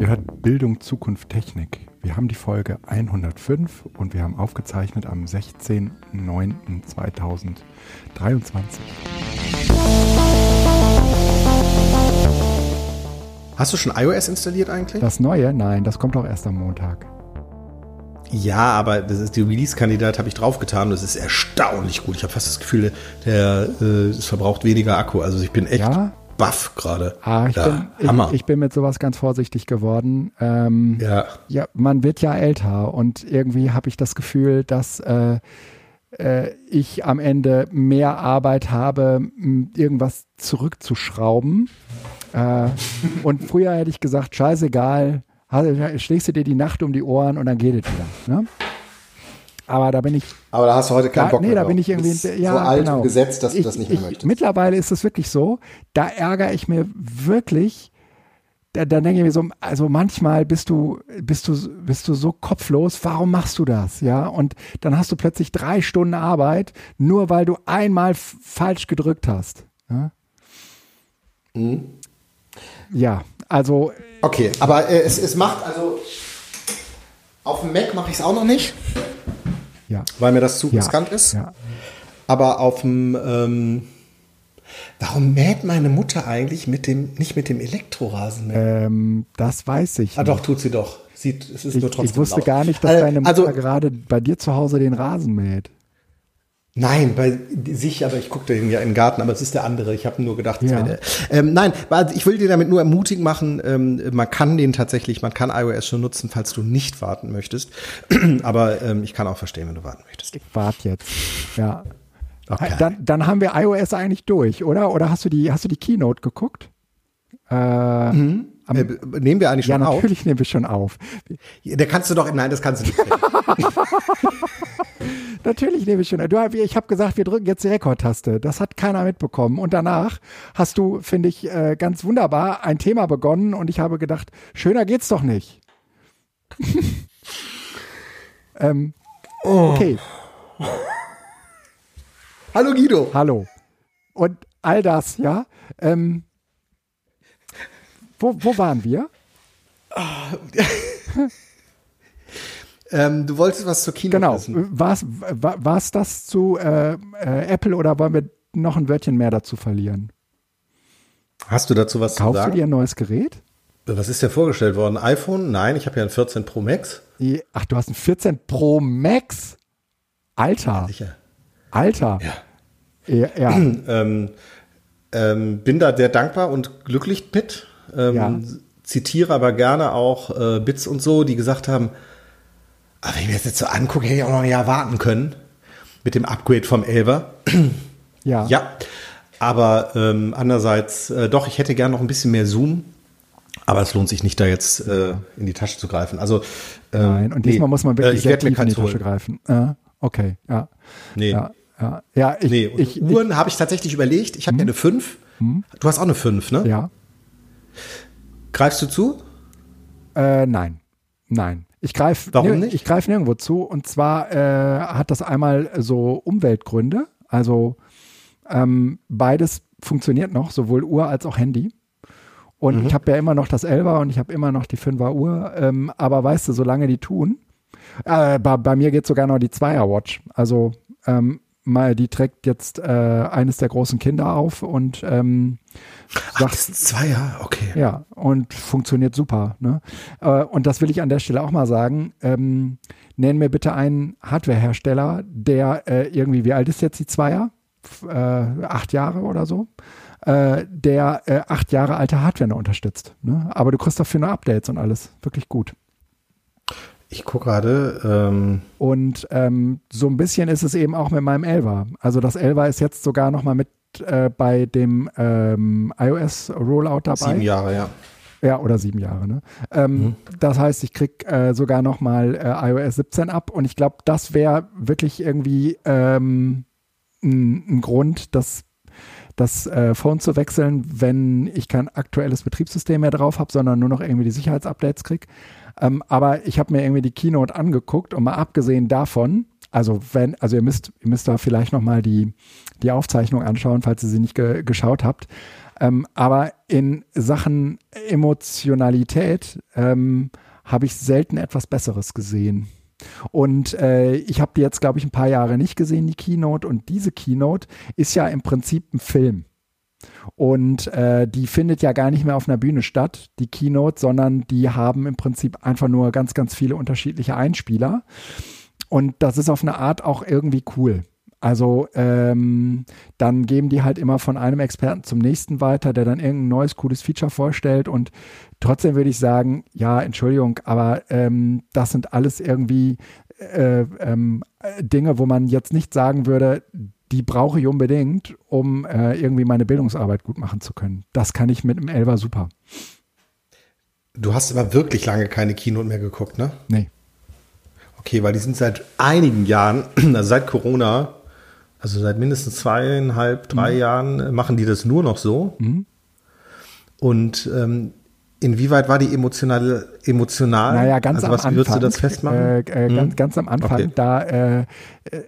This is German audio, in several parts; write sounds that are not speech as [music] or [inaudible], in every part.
Ihr hört Bildung, Zukunft, Technik. Wir haben die Folge 105 und wir haben aufgezeichnet am 16.09.2023. Hast du schon iOS installiert eigentlich? Das neue? Nein, das kommt auch erst am Montag. Ja, aber das ist die Release-Kandidat habe ich draufgetan. Das ist erstaunlich gut. Ich habe fast das Gefühl, der äh, es verbraucht weniger Akku. Also ich bin echt Ja? baff gerade. Ah, ich, ja, bin, Hammer. ich, ich bin mit sowas ganz vorsichtig geworden. Ähm, ja. ja, man wird ja älter und irgendwie habe ich das Gefühl, dass äh, äh, ich am Ende mehr Arbeit habe, irgendwas zurückzuschrauben. Äh, und früher hätte ich gesagt, scheißegal, schlägst du dir die Nacht um die Ohren und dann geht es wieder. Ne? Aber da bin ich Aber da hast du heute keinen da, Bock nee, mehr da drauf. bin ich irgendwie Bist ja, so alt genau. und gesetzt, dass ich, du das nicht mehr ich, möchtest. Mittlerweile ist es wirklich so, da ärgere ich mir wirklich, da, da denke ich mir so, also manchmal bist du, bist du, bist du so kopflos, warum machst du das? Ja, und dann hast du plötzlich drei Stunden Arbeit, nur weil du einmal falsch gedrückt hast. Ja, Mhm. ja also Okay, aber äh, es, es macht also auf dem Mac mache ich es auch noch nicht, ja, weil mir das zu ja, riskant ist. ja. Aber auf dem ähm, Warum mäht meine Mutter eigentlich mit dem nicht mit dem Elektrorasenmäher? Ähm, das weiß ich. ah nicht. doch, tut sie doch. Sieht, es ist Ich, nur trotzdem ich wusste laut. gar nicht, dass Äh, deine Mutter also gerade bei dir zu Hause den Rasen mäht. Nein, bei sich, aber ich gucke den ja in den Garten, aber es ist der andere. Ich habe nur gedacht, Ja. der. Ähm, nein, weil ich will dir damit nur ermutigen machen, ähm, man kann den tatsächlich, man kann iOS schon nutzen, falls du nicht warten möchtest. [clears throat] aber ähm, ich kann auch verstehen, wenn du warten möchtest. Wart jetzt. Ja. Okay. Dann, dann haben wir iOS eigentlich durch, oder? Oder hast du die, hast du die Keynote geguckt? Äh, am- Äh, nehmen wir eigentlich ja, schon auf? natürlich nehmen wir schon auf. Da kannst du doch, nein, das kannst du nicht. [laughs] [laughs] Natürlich nehme ich schon. Du, ich habe gesagt, wir drücken jetzt die Rekordtaste. Das hat keiner mitbekommen. Und danach hast du, finde ich, äh, ganz wunderbar ein Thema begonnen und ich habe gedacht, schöner geht's doch nicht. [laughs] ähm, okay, Hallo Guido. hallo. Und all das, ja. Ähm, wo, wo waren wir? [laughs] Ähm, du wolltest was zur Kino Genau. wissen. War's, war, war's das zu äh, äh, Apple oder wollen wir noch ein Wörtchen mehr dazu verlieren? Hast du dazu was Kaufst zu du sagen? dir ein neues Gerät? Was ist dir vorgestellt worden? iPhone? Nein, ich habe ja ein 14 Pro Max. Ach, du hast ein 14 Pro Max? Alter, Sicher. Alter. Ja. Ja, ja. [clears throat] Ähm, ähm, bin da sehr dankbar und glücklich mit. Ähm, Ja. Zitiere aber gerne auch äh, Bits und so, die gesagt haben, aber wenn ich mir das jetzt so angucke, hätte ich auch noch ein Jahr warten können mit dem Upgrade vom 11er. [clears throat] ja. Ja, aber ähm, andererseits, äh, doch, ich hätte gern noch ein bisschen mehr Zoom. Aber es lohnt sich nicht, da jetzt äh, in die Tasche zu greifen. Also ähm, Nein, und diesmal nee, muss man äh, wirklich ich sehr tief in die Tasche holen. greifen. Ja, okay, ja. Nee. Ja, ja. ja ich, Nee, und ich, Uhren habe ich tatsächlich überlegt. Ich habe ja eine 5. Du hast auch eine 5, ne? ja. Greifst du zu? Äh, nein, nein. Ich greife Warum nicht? Ich greife nirgendwo zu. Und zwar äh, hat das einmal so Umweltgründe. Also ähm, beides funktioniert noch, sowohl Uhr als auch Handy. Und Mhm. ich habe ja immer noch das 11er und ich habe immer noch die 5er Uhr. Ähm, aber weißt du, solange die tun, äh, bei, bei mir geht sogar noch die 2er Watch. Also ähm, mal, die trägt jetzt äh, eines der großen Kinder auf und ähm, Ach, das sind zwei Jahre, okay. ja, und funktioniert super. Ne? Äh, Und das will ich an der Stelle auch mal sagen. Ähm, nenn mir bitte einen Hardwarehersteller, der äh, irgendwie, wie alt ist jetzt die Zweier? Äh, acht Jahre oder so. Äh, der äh, acht Jahre alte Hardware noch unterstützt. Ne? Aber du kriegst dafür nur Updates und alles. Wirklich gut. Ich gucke gerade. Ähm, Und ähm, so ein bisschen ist es eben auch mit meinem Elva. Also das Elva ist jetzt sogar noch mal mit äh, bei dem ähm, iOS Rollout dabei. sieben Jahre, ja. Ja, oder sieben Jahre. Ne? Ähm, Das heißt, ich krieg äh, sogar noch mal äh, iOS 17 ab und ich glaube, das wäre wirklich irgendwie ähm, ein, ein Grund, das, das äh, Phone zu wechseln, wenn ich kein aktuelles Betriebssystem mehr drauf habe, sondern nur noch irgendwie die Sicherheitsupdates krieg. Ähm, aber ich habe mir irgendwie die Keynote angeguckt und mal abgesehen davon, also wenn, also ihr müsst, ihr müsst da vielleicht nochmal die, die Aufzeichnung anschauen, falls ihr sie nicht ge geschaut habt. Ähm, aber in Sachen Emotionalität ähm, habe ich selten etwas Besseres gesehen. Und äh, ich habe die jetzt, glaube ich, ein paar Jahre nicht gesehen, die Keynote. Und diese Keynote ist ja im Prinzip ein Film. Und äh, die findet ja gar nicht mehr auf einer Bühne statt, die Keynote, sondern die haben im Prinzip einfach nur ganz, ganz viele unterschiedliche Einspieler. Und das ist auf eine Art auch irgendwie cool. Also ähm, dann geben die halt immer von einem Experten zum nächsten weiter, der dann irgendein neues, cooles Feature vorstellt. Und trotzdem würde ich sagen, ja, Entschuldigung, aber ähm, das sind alles irgendwie äh, ähm, Dinge, wo man jetzt nicht sagen würde, die brauche ich unbedingt, um äh, irgendwie meine Bildungsarbeit gut machen zu können. Das kann ich mit dem Elber super. Du hast aber wirklich lange keine Keynote mehr geguckt, ne? Nee. Okay, weil die sind seit einigen Jahren, [clears throat] also seit Corona, also seit mindestens zweieinhalb, drei mhm. Jahren machen die das nur noch so. Mhm. Und ähm, inwieweit war die emotional? emotional? Naja, ganz also am was, Anfang. Würdest du das festmachen? Äh, äh, mhm. ganz, ganz am Anfang, okay. da äh, äh,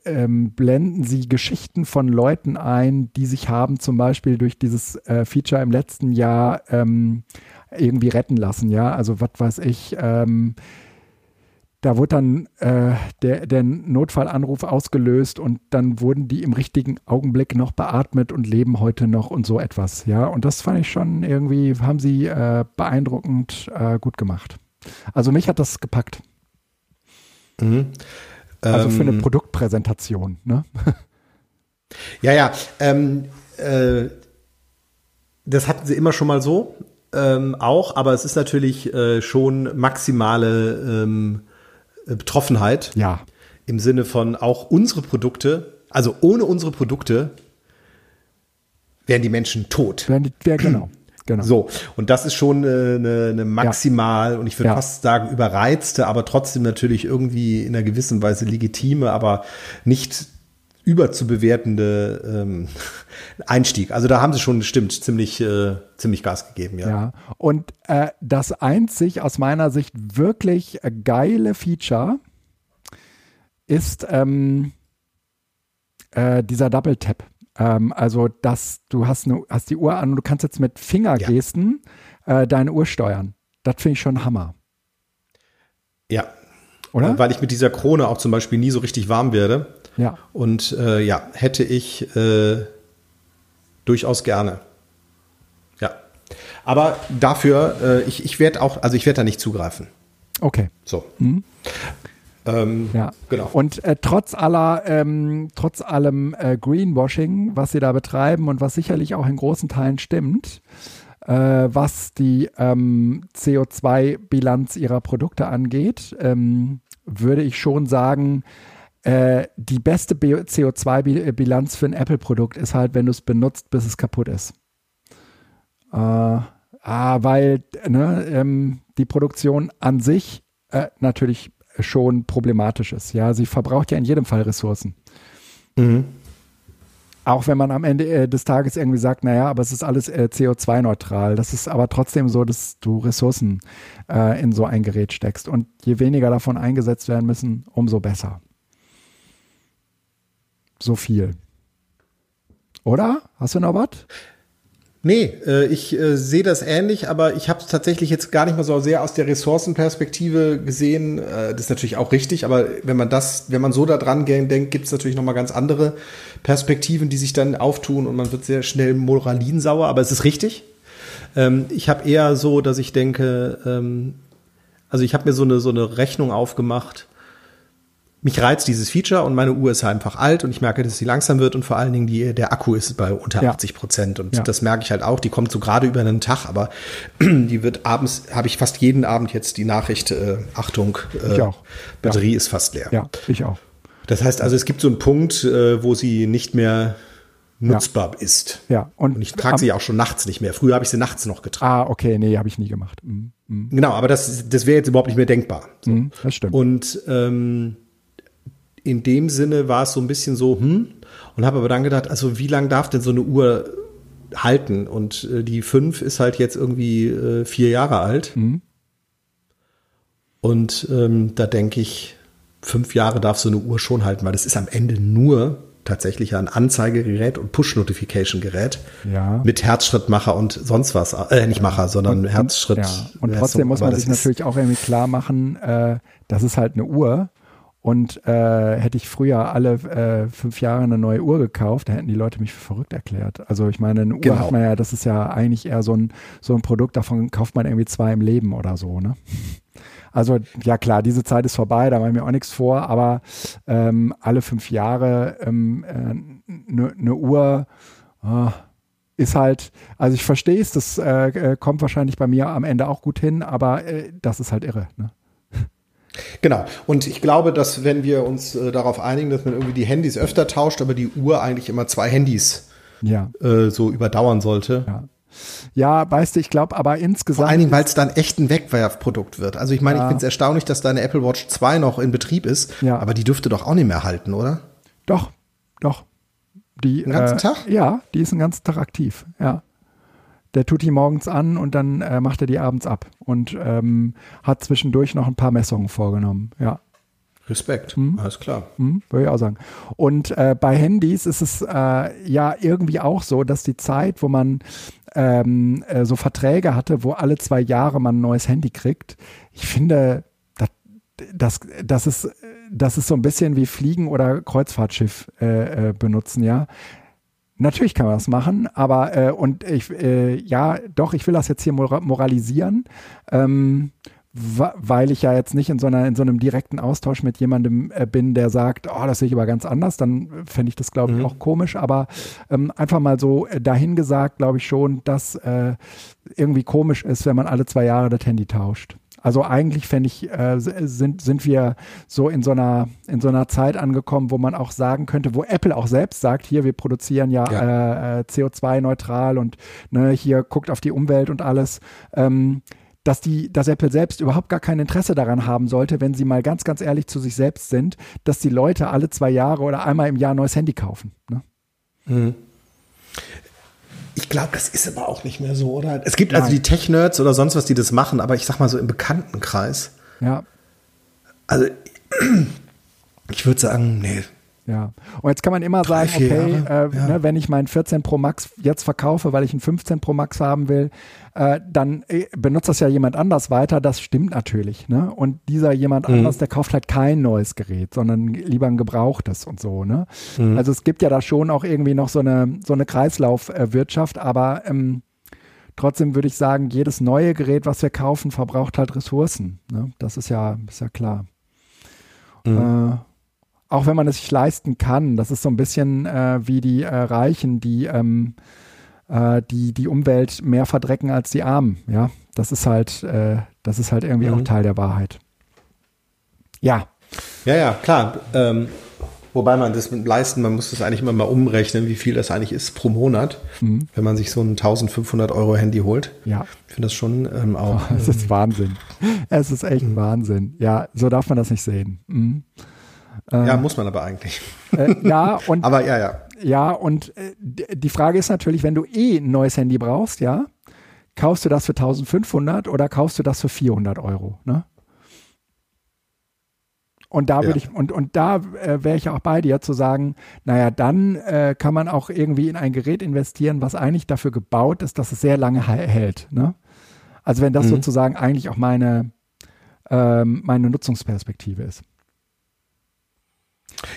ähm, blenden sie Geschichten von Leuten ein, die sich haben zum Beispiel durch dieses äh, Feature im letzten Jahr ähm, irgendwie retten lassen. Ja, also was weiß ich. Ähm, da wurde dann äh, der, der Notfallanruf ausgelöst und dann wurden die im richtigen Augenblick noch beatmet und leben heute noch und so etwas. Ja, und das fand ich schon irgendwie, haben sie äh, beeindruckend äh, gut gemacht. Also mich hat das gepackt. Mhm. Also für eine ähm. Produktpräsentation, ne? [laughs] Ja, ja. Ähm, äh, das hatten sie immer schon mal so. Ähm, auch, aber es ist natürlich äh, schon maximale ähm, Betroffenheit. Ja. Im Sinne von auch unsere Produkte, also ohne unsere Produkte wären die Menschen tot. Wären die, ja, genau. Genau. So, und das ist schon eine, eine maximal ja. und ich würde ja. fast sagen überreizte, aber trotzdem natürlich irgendwie in einer gewissen Weise legitime, aber nicht überzubewertende ähm, [laughs] Einstieg. Also da haben sie schon stimmt ziemlich äh, ziemlich Gas gegeben, ja. Ja. Und äh, das einzig aus meiner Sicht wirklich geile Feature ist ähm, äh, dieser Double Tap. Ähm, also dass du hast, eine, hast die Uhr an und du kannst jetzt mit Fingergesten ja. äh, deine Uhr steuern. Das finde ich schon Hammer. Ja. Oder? Weil ich mit dieser Krone auch zum Beispiel nie so richtig warm werde. Ja. Und äh, ja, hätte ich äh, durchaus gerne. Ja. Aber dafür, äh, ich, ich werde auch, also ich werde da nicht zugreifen. Okay. So. Mhm. Ähm, ja, genau. Und äh, trotz aller, ähm, trotz allem äh, Greenwashing, was sie da betreiben und was sicherlich auch in großen Teilen stimmt, äh, was die ähm, CO2-Bilanz ihrer Produkte angeht, ähm, würde ich schon sagen, äh, die beste CO2-Bilanz für ein Apple-Produkt ist halt, wenn du es benutzt, bis es kaputt ist. Äh, ah, weil ne, ähm, die Produktion an sich äh, natürlich schon problematisch ist. Ja, sie verbraucht ja in jedem Fall Ressourcen. Mhm. Auch wenn man am Ende äh, des Tages irgendwie sagt, naja, aber es ist alles äh, CO2-neutral. Das ist aber trotzdem so, dass du Ressourcen äh, in so ein Gerät steckst. Und je weniger davon eingesetzt werden müssen, umso besser so viel. Oder? Hast du noch was? Nee, äh, ich äh, sehe das ähnlich, aber ich habe es tatsächlich jetzt gar nicht mal so sehr aus der Ressourcenperspektive gesehen. Äh, das ist natürlich auch richtig, aber wenn man das, wenn man so da dran denkt, gibt es natürlich noch mal ganz andere Perspektiven, die sich dann auftun und man wird sehr schnell moralinsauer, aber es ist richtig. Ähm, ich habe eher so, dass ich denke, ähm, also ich habe mir so eine, so eine Rechnung aufgemacht, mich reizt dieses Feature und meine Uhr ist einfach alt und ich merke, dass sie langsam wird und vor allen Dingen die, der Akku ist bei unter ja. 80 Prozent und ja. das merke ich halt auch. Die kommt so gerade über einen Tag, aber [clears throat] die wird abends, habe ich fast jeden Abend jetzt die Nachricht, äh, Achtung, äh, Batterie ja. ist fast leer. Ja, ich auch. Das heißt also, es gibt so einen Punkt, äh, wo sie nicht mehr nutzbar ist. Ja. Und, und ich trage sie auch schon nachts nicht mehr. Früher habe ich sie nachts noch getragen. Ah, okay, nee, habe ich nie gemacht. Mhm. Mhm. Genau, aber das, das wäre jetzt überhaupt nicht mehr denkbar. So. Mhm, das stimmt. Und ähm, in dem Sinne war es so ein bisschen so, hm, und habe aber dann gedacht, also wie lange darf denn so eine Uhr halten? Und äh, die 5 ist halt jetzt irgendwie äh, vier Jahre alt. Mhm. Und ähm, da denke ich, fünf Jahre darf so eine Uhr schon halten, weil das ist am Ende nur tatsächlich ein Anzeigegerät und Push-Notification-Gerät ja. mit Herzschrittmacher und sonst was. Äh, nicht Macher, sondern und, Herzschritt. Ja. Und trotzdem muss man sich natürlich auch irgendwie klar machen, äh, das ist halt eine Uhr. Und äh, hätte ich früher alle äh, fünf Jahre eine neue Uhr gekauft, da hätten die Leute mich für verrückt erklärt. Also ich meine, eine Uhr Genau. hat man ja, das ist ja eigentlich eher so ein, so ein Produkt, davon kauft man irgendwie zwei im Leben oder so, ne? Also ja klar, diese Zeit ist vorbei, da mache ich mir auch nichts vor, aber ähm, alle fünf Jahre ähm, eine äh, ne Uhr ah, ist halt, also ich verstehe es, das äh, äh, kommt wahrscheinlich bei mir am Ende auch gut hin, aber äh, das ist halt irre. Ne? Genau. Und ich glaube, dass wenn wir uns äh, darauf einigen, dass man irgendwie die Handys öfter tauscht, aber die Uhr eigentlich immer zwei Handys ja. äh, so überdauern sollte. Ja. Ja, weißt du, ich glaube aber insgesamt. Vor allen Dingen, weil es dann echt ein Wegwerfprodukt wird. Also ich meine, ja. ich finde es erstaunlich, dass deine Apple Watch 2 noch in Betrieb ist, ja. aber die dürfte doch auch nicht mehr halten, oder? Doch, doch. Die, den ganzen äh, Tag? Ja, die ist den ganzen Tag aktiv, ja. Der tut die morgens an und dann äh, macht er die abends ab und ähm, hat zwischendurch noch ein paar Messungen vorgenommen, ja. Respekt, hm? alles klar. Hm, würde ich auch sagen. Und äh, bei Handys ist es äh, ja irgendwie auch so, dass die Zeit, wo man ähm, äh, so Verträge hatte, wo alle zwei Jahre man ein neues Handy kriegt, ich finde, das, das, das, ist, das ist so ein bisschen wie Fliegen oder Kreuzfahrtschiff äh, benutzen, ja. Natürlich kann man das machen, aber äh, und ich, äh, ja, doch, ich will das jetzt hier moralisieren. Ähm, weil ich ja jetzt nicht in so, einer, in so einem direkten Austausch mit jemandem äh, bin, der sagt, oh, das sehe ich aber ganz anders, dann fände ich das, glaube ich, mhm. auch komisch. Aber ähm, einfach mal so äh, dahin gesagt, glaube ich schon, dass äh, irgendwie komisch ist, wenn man alle zwei Jahre das Handy tauscht. Also eigentlich fände ich, äh, sind, sind wir so in so einer, in so einer Zeit angekommen, wo man auch sagen könnte, wo Apple auch selbst sagt, hier, wir produzieren ja, ja. Äh, CO2-neutral und ne, hier guckt auf die Umwelt und alles. Ähm, dass die, dass Apple selbst überhaupt gar kein Interesse daran haben sollte, wenn sie mal ganz, ganz ehrlich zu sich selbst sind, dass die Leute alle zwei Jahre oder einmal im Jahr ein neues Handy kaufen. Ne? Mhm. Ich glaube, das ist aber auch nicht mehr so, oder? Es gibt Nein. also die Tech-Nerds oder sonst was, die das machen, aber ich sag mal so im Bekanntenkreis. Ja. Also, [clears throat] ich würde sagen, nee, ja, und jetzt kann man immer Drei, sagen, okay, äh, ja. ne, wenn ich meinen 14 Pro Max jetzt verkaufe, weil ich einen 15 Pro Max haben will, äh, dann äh, benutzt das ja jemand anders weiter. Das stimmt natürlich. Ne? Und dieser jemand Mhm. anders, der kauft halt kein neues Gerät, sondern lieber ein gebrauchtes und so. Ne? Mhm. Also es gibt ja da schon auch irgendwie noch so eine, so eine Kreislaufwirtschaft, aber ähm, trotzdem würde ich sagen, jedes neue Gerät, was wir kaufen, verbraucht halt Ressourcen. Ne? Das ist ja, ist ja klar. Mhm. Auch wenn man es sich leisten kann. Das ist so ein bisschen äh, wie die äh, Reichen, die, ähm, äh, die die Umwelt mehr verdrecken als die Armen. Ja, das ist halt, äh, das ist halt irgendwie Mhm. auch Teil der Wahrheit. Ja, Ja, ja, klar. Ähm, wobei man das mit leisten, man muss das eigentlich immer mal umrechnen, wie viel das eigentlich ist pro Monat, Mhm. wenn man sich so ein 1500 Euro Handy holt. ja, Ich finde das schon ähm, auch. [laughs] es ist Wahnsinn. Es ist echt Mhm. Wahnsinn. Ja, so darf man das nicht sehen. Mhm. Ja, muss man aber eigentlich. Äh, ja, [laughs] und Aber ja, ja. Ja, und äh, die Frage ist natürlich, wenn du eh ein neues Handy brauchst, ja, kaufst du das für 1500 oder kaufst du das für 400 Euro, ne? Und da würde Ja. ich, und, und da äh, wäre ich auch bei dir zu sagen, naja, dann äh, kann man auch irgendwie in ein Gerät investieren, was eigentlich dafür gebaut ist, dass es sehr lange hält. Ne? Also wenn das Mhm. sozusagen eigentlich auch meine, ähm, meine Nutzungsperspektive ist.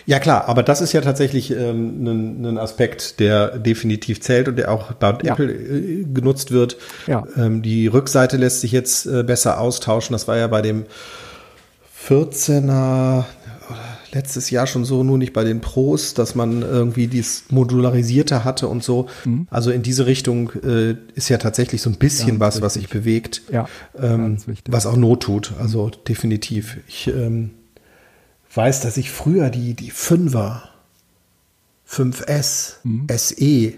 Ja klar, aber das ist ja tatsächlich ähm, ein, ein Aspekt, der definitiv zählt und der auch bei Ja. Apple äh, genutzt wird. Ja. Ähm, die Rückseite lässt sich jetzt äh, besser austauschen. Das war ja bei dem 14er oder letztes Jahr schon so, nur nicht bei den Pros, dass man irgendwie dies Modularisierte hatte und so. Mhm. Also in diese Richtung äh, ist ja tatsächlich so ein bisschen Ganz was, was sich bewegt, Ja, ähm, wichtig. was auch Not tut. Also definitiv. Ich ähm, weiß, dass ich früher die, die 5er, 5S, Mhm. SE,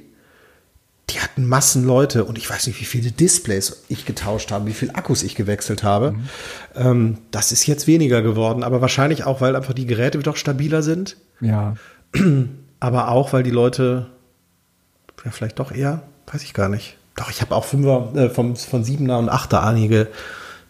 die hatten Massen Leute und ich weiß nicht, wie viele Displays ich getauscht habe, wie viele Akkus ich gewechselt habe. Mhm. Ähm, das ist jetzt weniger geworden, aber wahrscheinlich auch, weil einfach die Geräte doch stabiler sind, Ja, [clears throat] aber auch, weil die Leute, ja, vielleicht doch eher, weiß ich gar nicht. Doch, ich habe auch Fünfer, äh, vom, von Siebener und Achter einige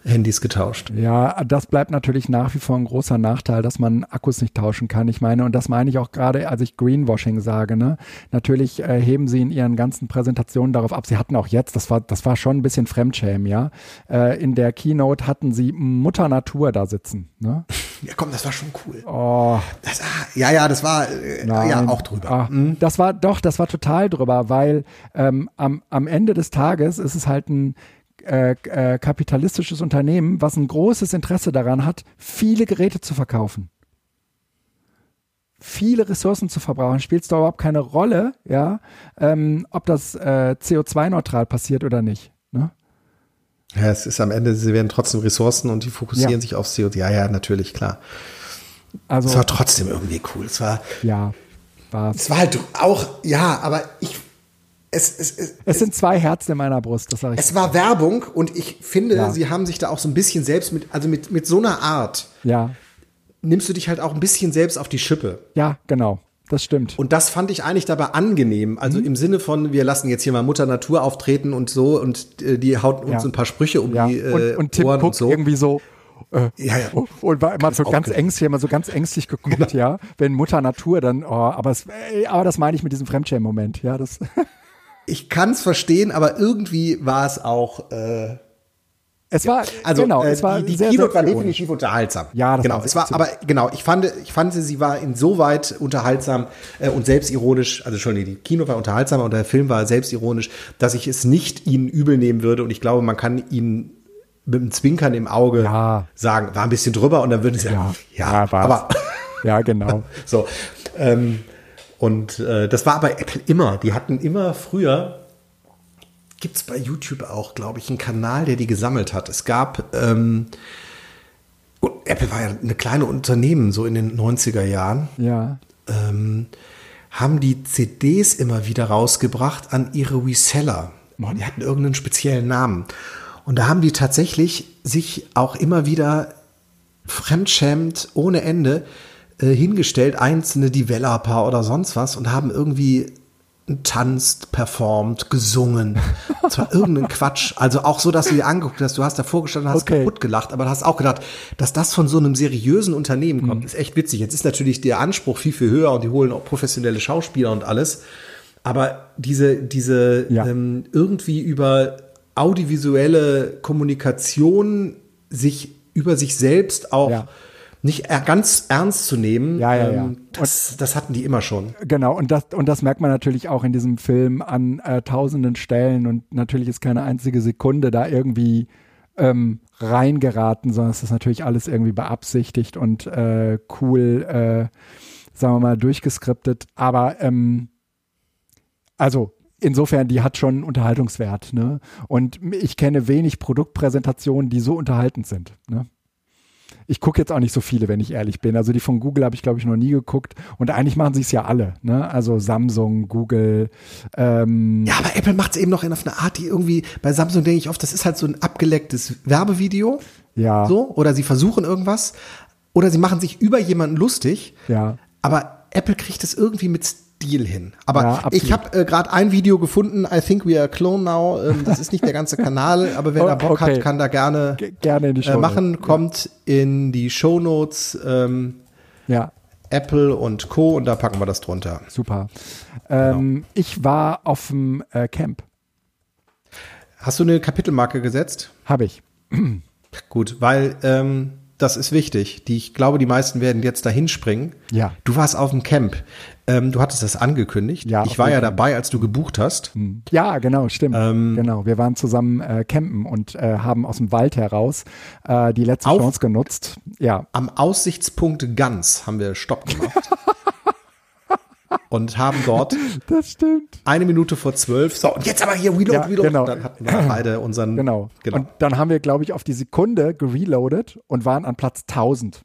Handys getauscht. Ja, das bleibt natürlich nach wie vor ein großer Nachteil, dass man Akkus nicht tauschen kann. Ich meine, und das meine ich auch gerade, als ich Greenwashing sage, ne? Natürlich äh, heben sie in ihren ganzen Präsentationen darauf ab. Sie hatten auch jetzt, das war, das war schon ein bisschen Fremdschämen, ja. Äh, in der Keynote hatten sie Mutter Natur da sitzen, ne? [laughs] Ja, komm, das war schon cool. Oh. Das, ah, ja, ja, das war äh, ja auch drüber. Ah, Mhm. Das war doch, das war total drüber, weil ähm, am, am Ende des Tages ist es halt ein äh, äh, kapitalistisches Unternehmen, was ein großes Interesse daran hat, viele Geräte zu verkaufen. Viele Ressourcen zu verbrauchen, spielt es da überhaupt keine Rolle, ja, ähm, ob das äh, CO2-neutral passiert oder nicht. Ne? Ja, es ist am Ende, sie werden trotzdem Ressourcen und die fokussieren Ja. sich auf CO2. Ja, ja, natürlich, klar. Also, Es war trotzdem irgendwie cool. Es war, ja, war's. es war halt auch, ja, aber ich, es, es, es, Es sind zwei Herzen in meiner Brust, das sage ich. es war Werbung und ich finde, Ja. sie haben sich da auch so ein bisschen selbst mit, also mit, mit so einer Art ja, nimmst du dich halt auch ein bisschen selbst auf die Schippe. ja, genau, das stimmt. Und das fand ich eigentlich dabei angenehm. Also Mhm. im Sinne von, wir lassen jetzt hier mal Mutter Natur auftreten und so und äh, die haut uns Ja. ein paar Sprüche um ja. die äh, und, und Tim Ohren Cook und so. irgendwie so, äh, Ja, ja. Und war immer so ganz ängstlich, immer so ganz ängstlich geguckt, ja. Wenn Mutter Natur dann, oh, aber, es, aber das meine ich mit diesem Fremdschämen-Moment, ja. Das, [laughs] Ich kann es verstehen, aber irgendwie war es auch. Äh, es war, also genau, äh, es war die, die sehr, Keynote war definitiv unterhaltsam. Ja, das genau. war es war, aber genau, ich fand, ich fand, sie war insoweit unterhaltsam äh, und selbstironisch. Also schon die Kino war unterhaltsam und der Film war selbstironisch, dass ich es nicht ihnen übel nehmen würde. Und ich glaube, man kann ihnen mit einem Zwinkern im Auge Ja. sagen, war ein bisschen drüber und dann würden sie sagen, Ja, ja, ja, aber Ja, genau. [laughs] so. Ähm, und äh, das war bei Apple immer. Die hatten immer früher, gibt es bei YouTube auch, glaube ich, einen Kanal, der die gesammelt hat. Es gab, ähm, und Apple war ja eine kleine Unternehmen, so in den 90er Jahren, Ja. ähm, haben die CDs immer wieder rausgebracht an ihre Reseller. Die hatten irgendeinen speziellen Namen. Und da haben die tatsächlich sich auch immer wieder fremdschämend ohne Ende äh, hingestellt, einzelne Developer oder sonst was und haben irgendwie tanzt, performt, gesungen. [laughs] Das war irgendein Quatsch. Also auch so, dass du dir angeguckt hast, du hast davor gestanden, hast Okay. kaputt gelacht, aber du hast auch gedacht, dass das von so einem seriösen Unternehmen Mhm. kommt, ist echt witzig. Jetzt ist natürlich der Anspruch viel, viel höher und die holen auch professionelle Schauspieler und alles. Aber diese, diese Ja. ähm, irgendwie über audiovisuelle Kommunikation sich über sich selbst auch Ja. Nicht ganz ernst zu nehmen, Ja, ja, ja. ähm, das, das hatten die immer schon. Genau, und das, und das merkt man natürlich auch in diesem Film an äh, tausenden Stellen und natürlich ist keine einzige Sekunde da irgendwie ähm, reingeraten, sondern es ist natürlich alles irgendwie beabsichtigt und äh, cool, äh, sagen wir mal, durchgeskriptet. Aber ähm, also insofern, die hat schon einen Unterhaltungswert. Ne? Und ich kenne wenig Produktpräsentationen, die so unterhaltend sind. Ne? Ich gucke jetzt auch nicht so viele, wenn ich ehrlich bin. Also die von Google habe ich, glaube ich, noch nie geguckt. Und eigentlich machen sie es ja alle. Ne? Also Samsung, Google. Ähm, Ja, aber Apple macht es eben noch in auf eine Art, die irgendwie, bei Samsung denke ich oft, das ist halt so ein abgelecktes Werbevideo. Ja. So, oder sie versuchen irgendwas. Oder sie machen sich über jemanden lustig. Ja. Aber Apple kriegt es irgendwie mit Stil hin. Aber Ja, ich habe äh, gerade ein Video gefunden, I think we are clone now. Ähm, das ist nicht der ganze Kanal, [laughs] aber wer Oh, da Bock okay. hat, kann da gerne, G- gerne in die äh, Show. machen. Kommt in die Shownotes ähm, Ja, Apple und Co. und da packen wir das drunter. super. Ähm, Ich war auf dem äh, Camp. Hast du eine Kapitelmarke gesetzt? Habe ich. [clears throat] Gut, weil ähm, das ist wichtig. Die, ich glaube, die meisten werden jetzt dahin springen. Ja. Du warst auf dem Camp. Ähm, du hattest das angekündigt. Ja, ich war ja dabei, als du gebucht hast. Ja, genau, stimmt. Ähm, genau, wir waren zusammen äh, campen und äh, haben aus dem Wald heraus äh, die letzte Auf- Chance genutzt. Ja, Am Aussichtspunkt Ganz haben wir Stopp gemacht. [laughs] und haben dort das stimmt. eine Minute vor zwölf. So, und jetzt aber hier Reload, Ja, Reload. genau. Und dann hatten wir beide unseren. Genau. genau. Und dann haben wir, glaube ich, auf die Sekunde gereloadet und waren an Platz 1000.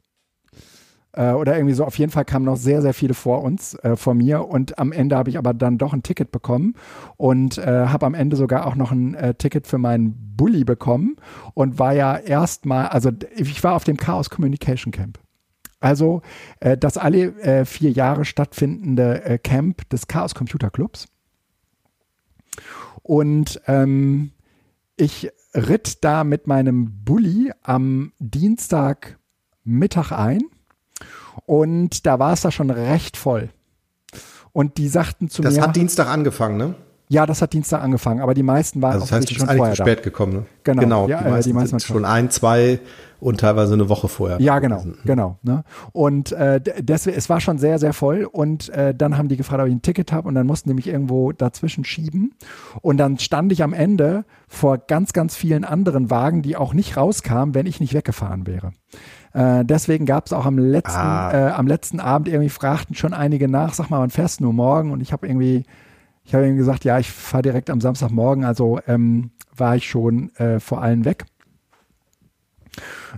Äh, oder irgendwie so. Auf jeden Fall kamen noch sehr, sehr viele vor uns, äh, vor mir. Und am Ende habe ich aber dann doch ein Ticket bekommen und äh, habe am Ende sogar auch noch ein äh, Ticket für meinen Bulli bekommen und war ja erstmal, also ich war auf dem Chaos Communication Camp. Also äh, das alle äh, vier Jahre stattfindende Camp des Chaos Computer Clubs. Und ähm, ich ritt da mit meinem Bulli am Dienstag Mittag ein und da war es da schon recht voll. Und die sagten zu das mir. Das hat Dienstag angefangen, ne? Ja, das hat Dienstag angefangen, aber die meisten waren also das heißt, schon vorher zu spät da. gekommen. Ne? Genau, genau ja, die meisten, die meisten schon ein, zwei und teilweise eine Woche vorher. Ja, genau, mhm. genau. Ne? Und äh, deswegen, es war schon sehr, sehr voll und äh, dann haben die gefragt, ob ich ein Ticket habe und dann mussten die mich irgendwo dazwischen schieben und dann stand ich am Ende vor ganz, ganz vielen anderen Wagen, die auch nicht rauskamen, wenn ich nicht weggefahren wäre. Äh, deswegen gab es auch am letzten, ah. äh, am letzten Abend irgendwie fragten schon einige nach, sag mal, wann fährst du nur morgen? Und ich habe irgendwie ich habe ihm gesagt, ja, ich fahre direkt am Samstagmorgen, also ähm, war ich schon äh, vor allen weg.